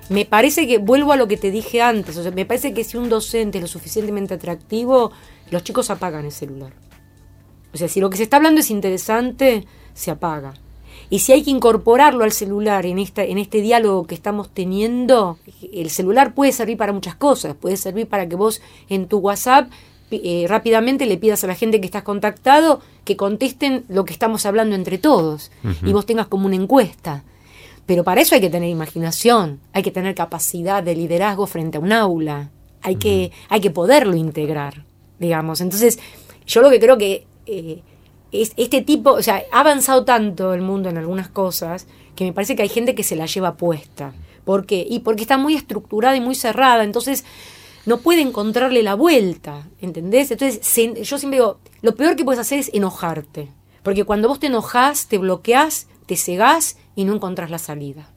me parece que, vuelvo a lo que te dije antes, o sea, me parece que si un docente es lo suficientemente atractivo, los chicos apagan el celular. O sea, si lo que se está hablando es interesante, se apaga. Y si hay que incorporarlo al celular en, esta, en este diálogo que estamos teniendo, el celular puede servir para muchas cosas. Puede servir para que vos en tu WhatsApp eh, rápidamente le pidas a la gente que estás contactado que contesten lo que estamos hablando entre todos y vos tengas como una encuesta. Pero para eso hay que tener imaginación, hay que tener capacidad de liderazgo frente a un aula, hay, que, hay que poderlo integrar, digamos. Entonces, yo lo que creo que eh, es este tipo, o sea, ha avanzado tanto el mundo en algunas cosas que me parece que hay gente que se la lleva puesta. ¿Por qué? Y porque está muy estructurada y muy cerrada, entonces no puede encontrarle la vuelta, ¿entendés? Entonces, yo siempre digo, lo peor que puedes hacer es enojarte, porque cuando vos te enojás, te bloqueás, te cegás y no encontrás la salida.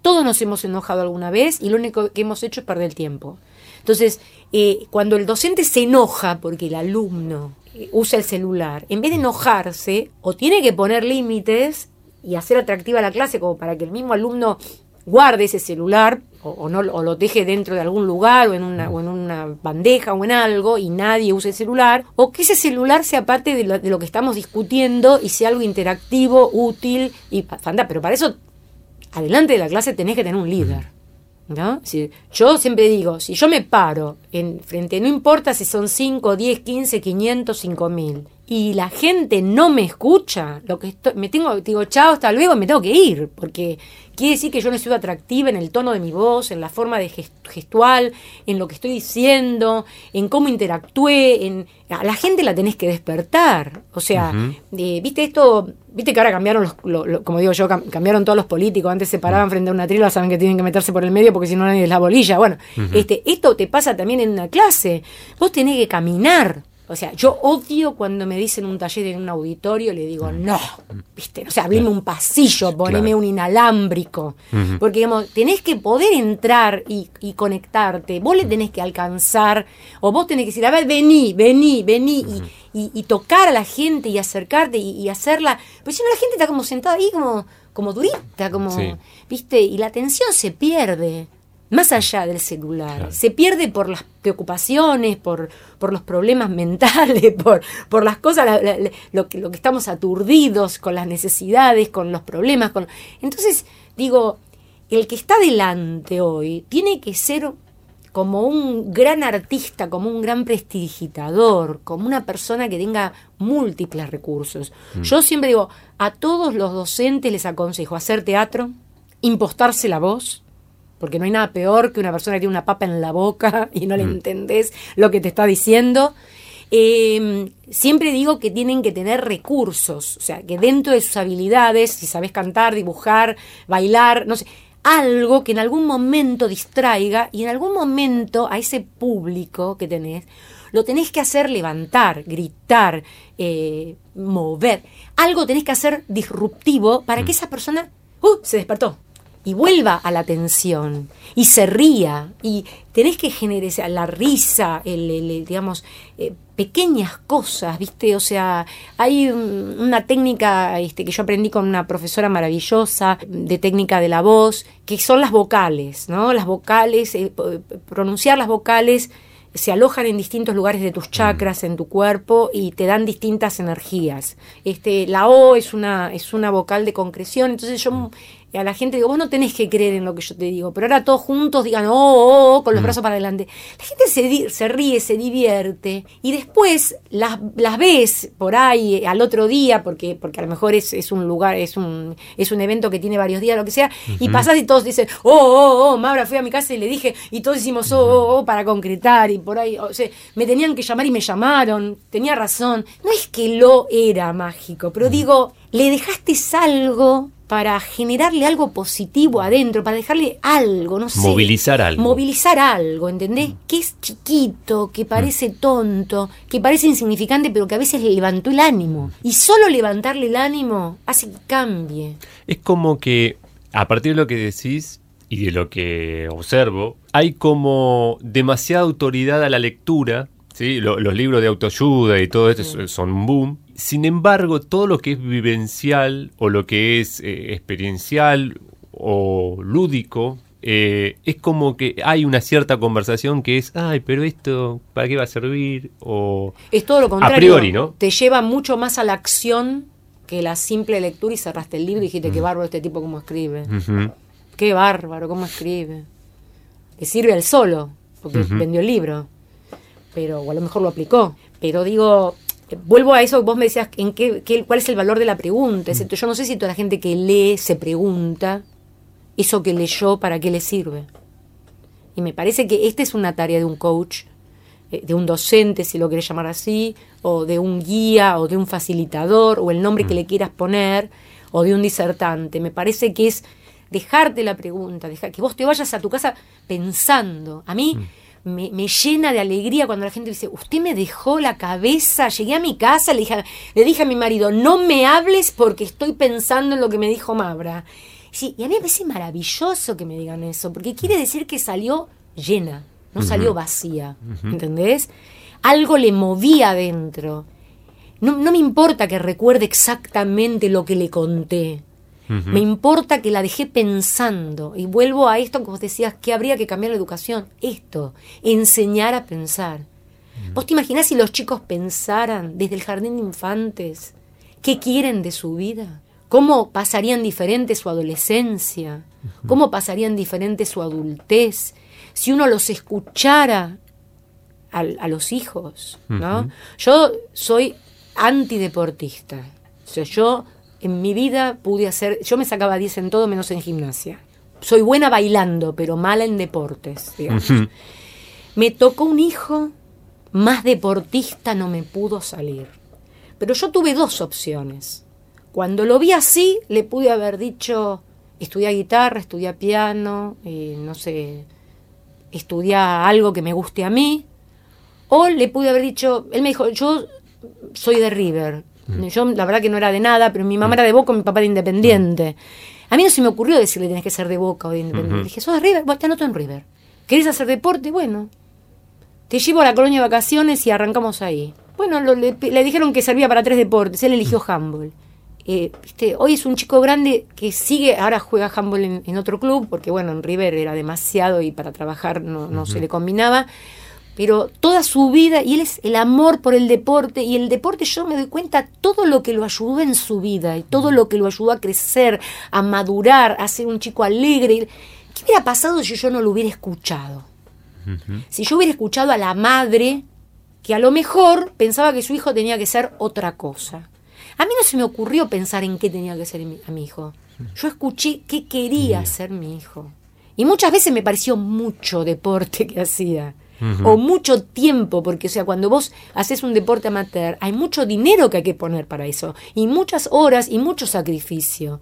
Todos nos hemos enojado alguna vez y lo único que hemos hecho es perder el tiempo. Entonces, eh, cuando el docente se enoja porque el alumno eh, usa el celular, en vez de enojarse, o tiene que poner límites y hacer atractiva la clase como para que el mismo alumno guarde ese celular o, no, o lo deje dentro de algún lugar o en, una, o en una bandeja o en algo y nadie use el celular, o que ese celular sea parte de lo, que estamos discutiendo y sea algo interactivo, útil y Pero para eso, adelante de la clase tenés que tener un líder. ¿no? Si, yo siempre digo, si yo me paro en frente, no importa si son 5, 10, 15, 500, 5000, y la gente no me escucha, lo que me tengo, digo, chao, hasta luego, me tengo que ir, porque quiere decir que yo no soy atractiva en el tono de mi voz, en la forma de gestual, en lo que estoy diciendo, en cómo interactué, en a la gente la tenés que despertar. O sea, eh, viste esto, viste que ahora cambiaron los, como digo yo, cambiaron todos los políticos, antes se paraban frente a una trila, saben que tienen que meterse por el medio porque si no nadie es la bolilla. Bueno, este, esto te pasa también en una clase. Vos tenés que caminar o sea, yo odio cuando me dicen un taller en un auditorio, le digo, no, ¿viste? O sea, abrime un pasillo, poneme un inalámbrico. Porque, digamos, tenés que poder entrar y, conectarte. Vos le tenés que alcanzar, o vos tenés que decir, a ver, vení, vení, vení, y, tocar a la gente y acercarte y, hacerla. Pues si no, la gente está como sentada ahí, como, como durita, como, ¿viste? Y la atención se pierde más allá del celular. Se pierde por las preocupaciones, por, por los problemas mentales, por, por las cosas, lo, que, lo que estamos aturdidos con las necesidades, con los problemas. Con... Entonces, digo, el que está delante hoy tiene que ser como un gran artista, como un gran prestidigitador, como una persona que tenga múltiples recursos. Mm. Yo siempre digo, a todos los docentes les aconsejo hacer teatro, impostarse la voz, porque no hay nada peor que una persona que tiene una papa en la boca y no le mm. entendés lo que te está diciendo. Em, siempre digo que tienen que tener recursos, o sea, que dentro de sus habilidades, si sabes cantar, dibujar, bailar, no sé, algo que en algún momento distraiga y en algún momento a ese público que tenés lo tenés que hacer levantar, gritar, eh, mover. Algo tenés que hacer disruptivo para que mm. esa persona uh, se despertó y vuelva a la atención y se ría y tenés que generar la risa, el, digamos, eh, pequeñas cosas, ¿viste? O sea, hay una técnica este, que yo aprendí con una profesora maravillosa de técnica de la voz, que son las vocales, ¿no? Las vocales, eh, pronunciar las vocales se alojan en distintos lugares de tus chakras, en tu cuerpo, y te dan distintas energías. Este, la O es una, es una vocal de concreción, entonces yo a la gente digo, vos no tenés que creer en lo que yo te digo, pero ahora todos juntos digan, oh, oh, oh con los brazos para adelante. La gente se, se ríe, se divierte, y después las, las ves por ahí al otro día, porque, porque a lo mejor es, es un lugar, es un, es un evento que tiene varios días, lo que sea, y pasás y todos dicen, oh, oh, oh, Maura, fui a mi casa y le dije, y todos hicimos, oh, oh, oh, para concretar, y por ahí, o sea, me tenían que llamar y me llamaron, tenía razón. No es que lo era mágico, pero digo, le dejaste algo para generarle algo positivo adentro, para dejarle algo, no sé. Movilizar algo. Movilizar algo, ¿entendés? Mm. Que es chiquito, que parece mm. tonto, que parece insignificante, pero que a veces le levantó el ánimo. Y solo levantarle el ánimo hace que cambie. Es como que, a partir de lo que decís y de lo que observo, hay como demasiada autoridad a la lectura. ¿sí? los libros de autoayuda y todo esto son un boom sin embargo, todo lo que es vivencial o lo que es eh, experiencial o lúdico eh, es como que hay una cierta conversación que es, ay, pero esto, ¿para qué va a servir? O Es todo lo contrario. A priori, ¿no? Te lleva mucho más a la acción que la simple lectura y cerraste el libro y dijiste, qué bárbaro este tipo cómo escribe. Qué bárbaro cómo escribe. Le sirve al solo, porque vendió el libro. Pero, o a lo mejor lo aplicó. Pero digo, vuelvo a eso, vos me decías, ¿en qué, qué- ¿cuál es el valor de la pregunta? Es decir, Yo no sé si toda la gente que lee se pregunta, eso que leyó, ¿para qué le sirve? Y me parece que esta es una tarea de un coach, eh, de un docente, si lo querés llamar así, o de un guía, o de un facilitador, o el nombre que le quieras poner, o de un disertante. Me parece que es dejarte la pregunta, dejar, que vos te vayas a tu casa pensando. A mí me, me llena de alegría cuando la gente dice, usted me dejó la cabeza, llegué a mi casa, le dije, le dije a mi marido, no me hables porque estoy pensando en lo que me dijo Mabra. Sí, y a mí me parece maravilloso que me digan eso, porque quiere decir que salió llena, no salió vacía, ¿entendés? Algo le movía adentro. No, no me importa que recuerde exactamente lo que le conté. Me importa que la dejé pensando. Y vuelvo a esto que vos decías, que habría que cambiar la educación. Esto, enseñar a pensar. ¿Vos te imaginás si los chicos pensaran desde el jardín de infantes qué quieren de su vida? ¿Cómo pasarían diferente su adolescencia? ¿Cómo pasarían diferente su adultez? Si uno los escuchara a, los hijos, ¿no? Yo soy antideportista. O sea, yo en mi vida pude hacer, yo me sacaba 10 en todo menos en gimnasia. Soy buena bailando, pero mala en deportes, digamos. Me tocó un hijo, más deportista no me pudo salir. Pero yo tuve dos opciones. Cuando lo vi así, le pude haber dicho, estudia guitarra, estudia piano, eh, no sé, estudia algo que me guste a mí. O le pude haber dicho, él me dijo, yo soy de River. Yo la verdad que no era de nada, pero mi mamá era de Boca, mi papá de Independiente. A mí no se me ocurrió decirle tenés que ser de Boca o de Independiente. Dije, sos de River, bueno, te anoto en River. ¿Querés hacer deporte? Bueno, te llevo a la colonia de vacaciones y arrancamos ahí. Bueno, lo- le, le dijeron que servía para tres deportes, él eligió handball. Eh, viste, hoy es un chico grande que sigue, ahora juega handball en, en otro club, porque bueno, en River era demasiado y para trabajar no, no se le combinaba. Pero toda su vida, y él es el amor por el deporte, y el deporte yo me doy cuenta todo lo que lo ayudó en su vida, y todo lo que lo ayudó a crecer, a madurar, a ser un chico alegre. ¿Qué hubiera pasado si yo no lo hubiera escuchado? Si yo hubiera escuchado a la madre que a lo mejor pensaba que su hijo tenía que ser otra cosa. A mí no se me ocurrió pensar en qué tenía que ser mi- a mi hijo. Yo escuché qué quería ser mi hijo. Y muchas veces me pareció mucho deporte que hacía. O mucho tiempo, porque o sea, cuando vos haces un deporte amateur, hay mucho dinero que hay que poner para eso. Y muchas horas y mucho sacrificio.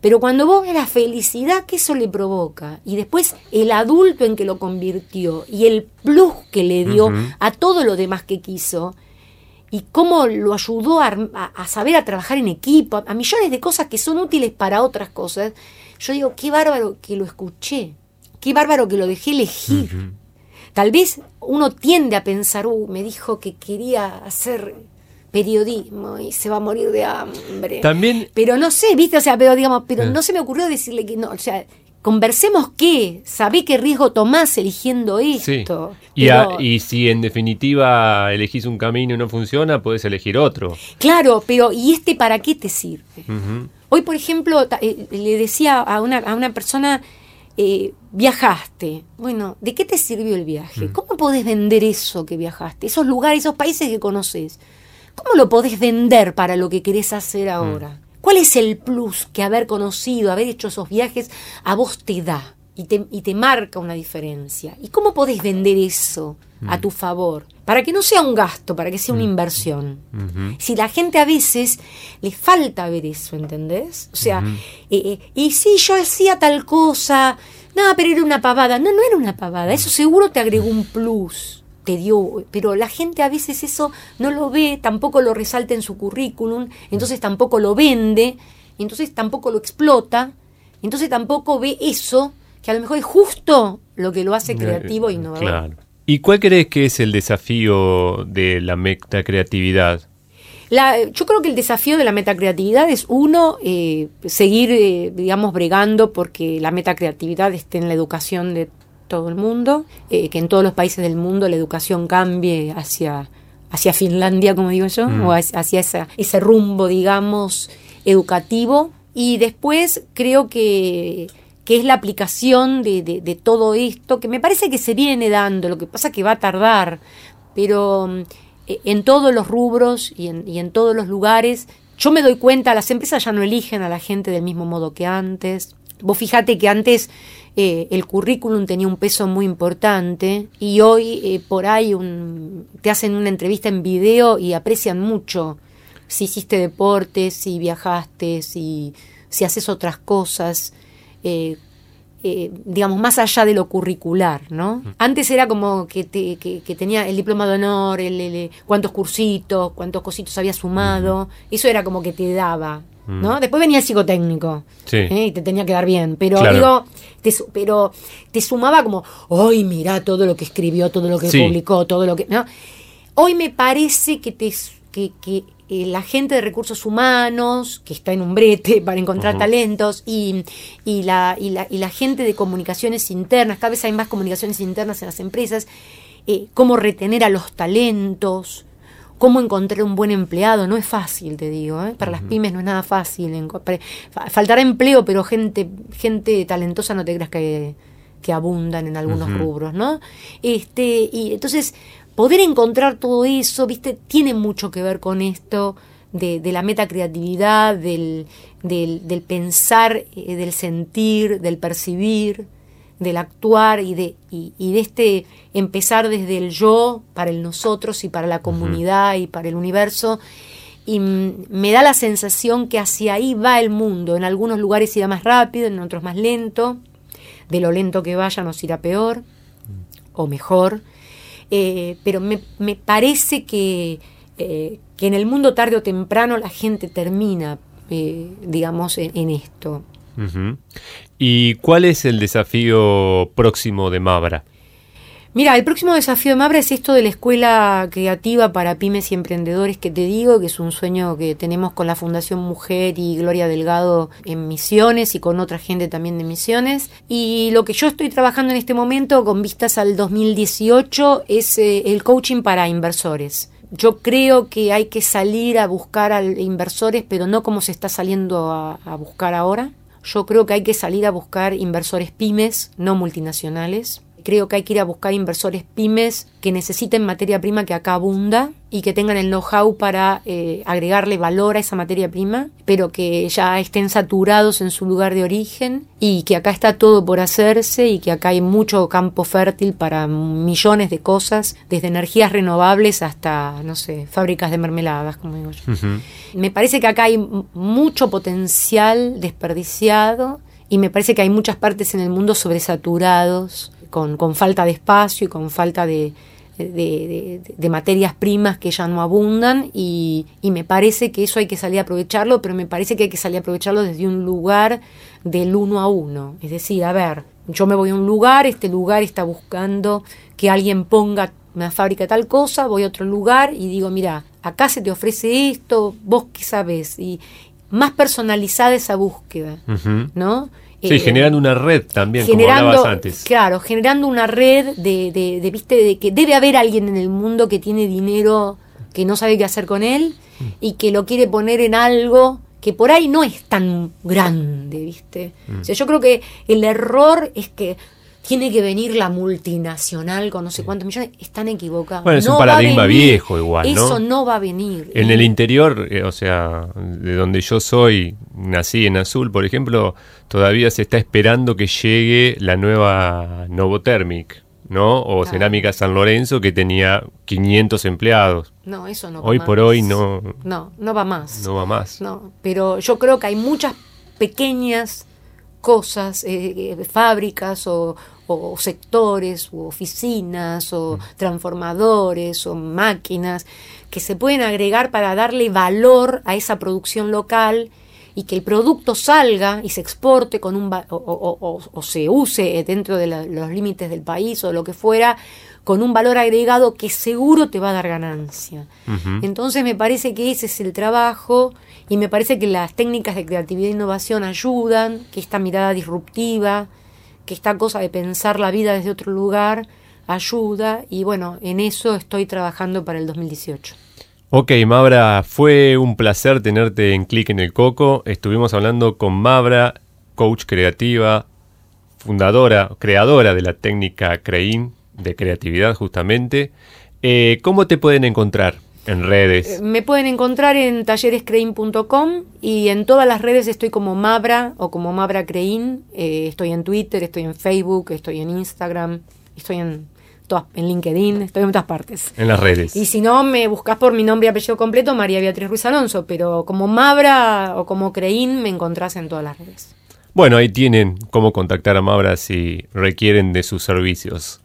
Pero cuando vos ves la felicidad que eso le provoca, y después el adulto en que lo convirtió, y el plus que le dio a todo lo demás que quiso, y cómo lo ayudó a, saber a trabajar en equipo, a, a millones de cosas que son útiles para otras cosas, yo digo, qué bárbaro que lo escuché, qué bárbaro que lo dejé elegir. Tal vez uno tiende a pensar, uh, me dijo que quería hacer periodismo y se va a morir de hambre. También- Pero no sé, viste, o sea, pero digamos, pero Ah. no se me ocurrió decirle que no, o sea, conversemos qué, sabé qué riesgo tomás eligiendo Sí. esto. Y, a- y si en definitiva elegís un camino y no funciona, puedes elegir otro. Claro, pero ¿y este para qué te sirve? Hoy, por ejemplo, eh, le decía a una, a una persona, eh, viajaste. Bueno, ¿de qué te sirvió el viaje? Mm. ¿Cómo podés vender eso que viajaste? Esos lugares, esos países que conoces. ¿Cómo lo podés vender para lo que querés hacer Mm. ahora? ¿Cuál es el plus que haber conocido, haber hecho esos viajes a vos te da? Y te, y te marca una diferencia. ¿Y cómo podés vender eso a Mm. tu favor? Para que no sea un gasto, para que sea una inversión. Ujú. Si la gente a veces le falta ver eso, ¿entendés? O sea, eh, eh, y si yo hacía tal cosa, no, pero era una pavada. No, no era una pavada, eso seguro te agregó un plus, te dio, pero la gente a veces eso no lo ve, tampoco lo resalta en su currículum, entonces tampoco lo vende, entonces tampoco lo explota, entonces tampoco ve eso, que a lo mejor es justo lo que lo hace creativo e innovador. Claro. ¿Y cuál crees que es el desafío de la metacreatividad? La, yo creo que el desafío de la metacreatividad es uno, eh, seguir, eh, digamos, bregando porque la metacreatividad esté en la educación de todo el mundo, eh, que en todos los países del mundo la educación cambie hacia, hacia Finlandia, como digo yo, Mm. o hacia hacia esa- ese rumbo, digamos, educativo. Y después creo que, que es la aplicación de, de- todo esto, que me parece que se viene dando, lo que pasa que va a tardar, pero mm, eh, en todos los rubros y en, y en todos los lugares, yo me doy cuenta, las empresas ya no eligen a la gente del mismo modo que antes. Vos fíjate que antes eh, el currículum tenía un peso muy importante y hoy eh, por ahí un, te hacen una entrevista en video y aprecian mucho si hiciste deportes, si viajaste, si, si haces otras cosas, eh, eh, digamos, más allá de lo curricular, ¿no? Antes era como que, te- que, que tenía el diploma de honor, el, el- cuántos cursitos, cuántos cositos había sumado, eso era como que te daba, ¿no? Después venía el psicotécnico, Sí. ¿eh? y te tenía que dar bien, pero Claro. digo, te, pero te sumaba como, ¡ay, mira todo lo que escribió, todo lo que Sí. publicó, todo lo que... ¿no? Hoy me parece que, te, que, que eh, la gente de recursos humanos, que está en un brete para encontrar talentos, y, y, la, y, la, y la gente de comunicaciones internas, cada vez hay más comunicaciones internas en las empresas, eh, cómo retener a los talentos, cómo encontrar un buen empleado, no es fácil, te digo, ¿eh? para las pymes no es nada fácil. Faltará empleo, pero gente, gente talentosa no te creas que, que abundan en algunos rubros, ¿no? Este, y entonces, poder encontrar todo eso, viste, tiene mucho que ver con esto de, de la metacreatividad, del, del, del pensar, eh, del sentir, del percibir, del actuar y de, y, y de este empezar desde el yo para el nosotros y para la comunidad y para el universo. Y mm, me da la sensación que hacia ahí va el mundo. En algunos lugares irá más rápido, en otros más lento. De lo lento que vaya nos irá peor o mejor. Eh, pero me, me parece que, eh, que en el mundo tarde o temprano la gente termina, eh, digamos, en, esto. ¿Y cuál es el desafío próximo de Mabra? Mira, el próximo desafío de Mabra es esto de la escuela creativa para pymes y emprendedores que te digo, que es un sueño que tenemos con la Fundación Mujer y Gloria Delgado en Misiones y con otra gente también de Misiones. Y lo que yo estoy trabajando en este momento con vistas al 2018 es eh, el coaching para inversores. Yo creo que hay que salir a buscar a inversores, pero no como se está saliendo a, a buscar ahora. Yo creo que hay que salir a buscar inversores pymes, no multinacionales. Creo que hay que ir a buscar inversores pymes que necesiten materia prima que acá abunda y que tengan el know-how para eh, agregarle valor a esa materia prima, pero que ya estén saturados en su lugar de origen y que acá está todo por hacerse y que acá hay mucho campo fértil para millones de cosas, desde energías renovables hasta, no sé, fábricas de mermeladas, como digo yo. Me parece que acá hay mucho potencial desperdiciado y me parece que hay muchas partes en el mundo sobresaturados, con, con falta de espacio y con falta de, de, de- de materias primas que ya no abundan y, y me parece que eso hay que salir a aprovecharlo, pero me parece que hay que salir a aprovecharlo desde un lugar del uno a uno. Es decir, a ver, yo me voy a un lugar, este lugar está buscando que alguien ponga una fábrica tal cosa, voy a otro lugar y digo, mira, acá se te ofrece esto, vos qué sabes, y más personalizada esa búsqueda. ¿no? Sí, Eh, generando una red también, como hablabas antes. claro, generando una red de, de, de, viste, de que debe haber alguien en el mundo que tiene dinero que no sabe qué hacer con él Mm. y que lo quiere poner en algo que por ahí no es tan grande, ¿viste? Mm. O sea, yo creo que el error es que tiene que venir la multinacional con no sé cuántos millones, están equivocados. Bueno, es un No paradigma venir. viejo igual, ¿no? Eso no va a venir. En el interior, eh, o sea, de donde yo soy, nací en Azul, por ejemplo, todavía se está esperando que llegue la nueva Novotermic, ¿no? O Claro. Cerámica San Lorenzo, que tenía 500 empleados. No, eso no va Hoy más. por hoy no, No, no va más. no va más. No, pero yo creo que hay muchas pequeñas cosas, eh, eh, fábricas o, o sectores o oficinas o transformadores o máquinas que se pueden agregar para darle valor a esa producción local y que el producto salga y se exporte con un o- o se use dentro de la- los límites del país o lo que fuera con un valor agregado que seguro te va a dar ganancia. Entonces me parece que ese es el trabajo y me parece que las técnicas de creatividad e innovación ayudan, que esta mirada disruptiva, que esta cosa de pensar la vida desde otro lugar ayuda y bueno, en eso estoy trabajando para el 2018. Ok, Mabra, fue un placer tenerte en Click en el Coco. Estuvimos hablando con Mabra, coach creativa, fundadora, creadora de la técnica CREIN de creatividad justamente. Eh, ¿Cómo te pueden encontrar en Eh, redes? Me pueden encontrar en tallerescrein.com y en todas las redes estoy como Mabra o como Mabra Crein. Eh, estoy en Twitter, estoy en Facebook, estoy en Instagram, estoy en, todas, en LinkedIn, estoy en todas partes. En las redes. Y si no, me buscas por mi nombre y apellido completo, María Beatriz Ruiz Alonso, pero como Mabra o como Crein me encontrás en todas las redes. Bueno, ahí tienen cómo contactar a Mabra si requieren de sus servicios.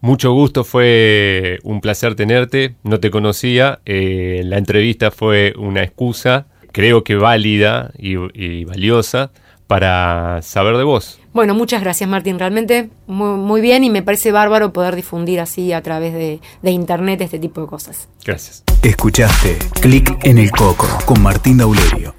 Mucho gusto, fue un placer tenerte, no te conocía, eh, la entrevista fue una excusa, creo que válida y, y valiosa para saber de vos. Bueno, muchas gracias Martín, realmente muy, muy bien y me parece bárbaro poder difundir así a través de, de internet este tipo de cosas. Gracias. Escuchaste Clic en el Coco con Martín Daulerio.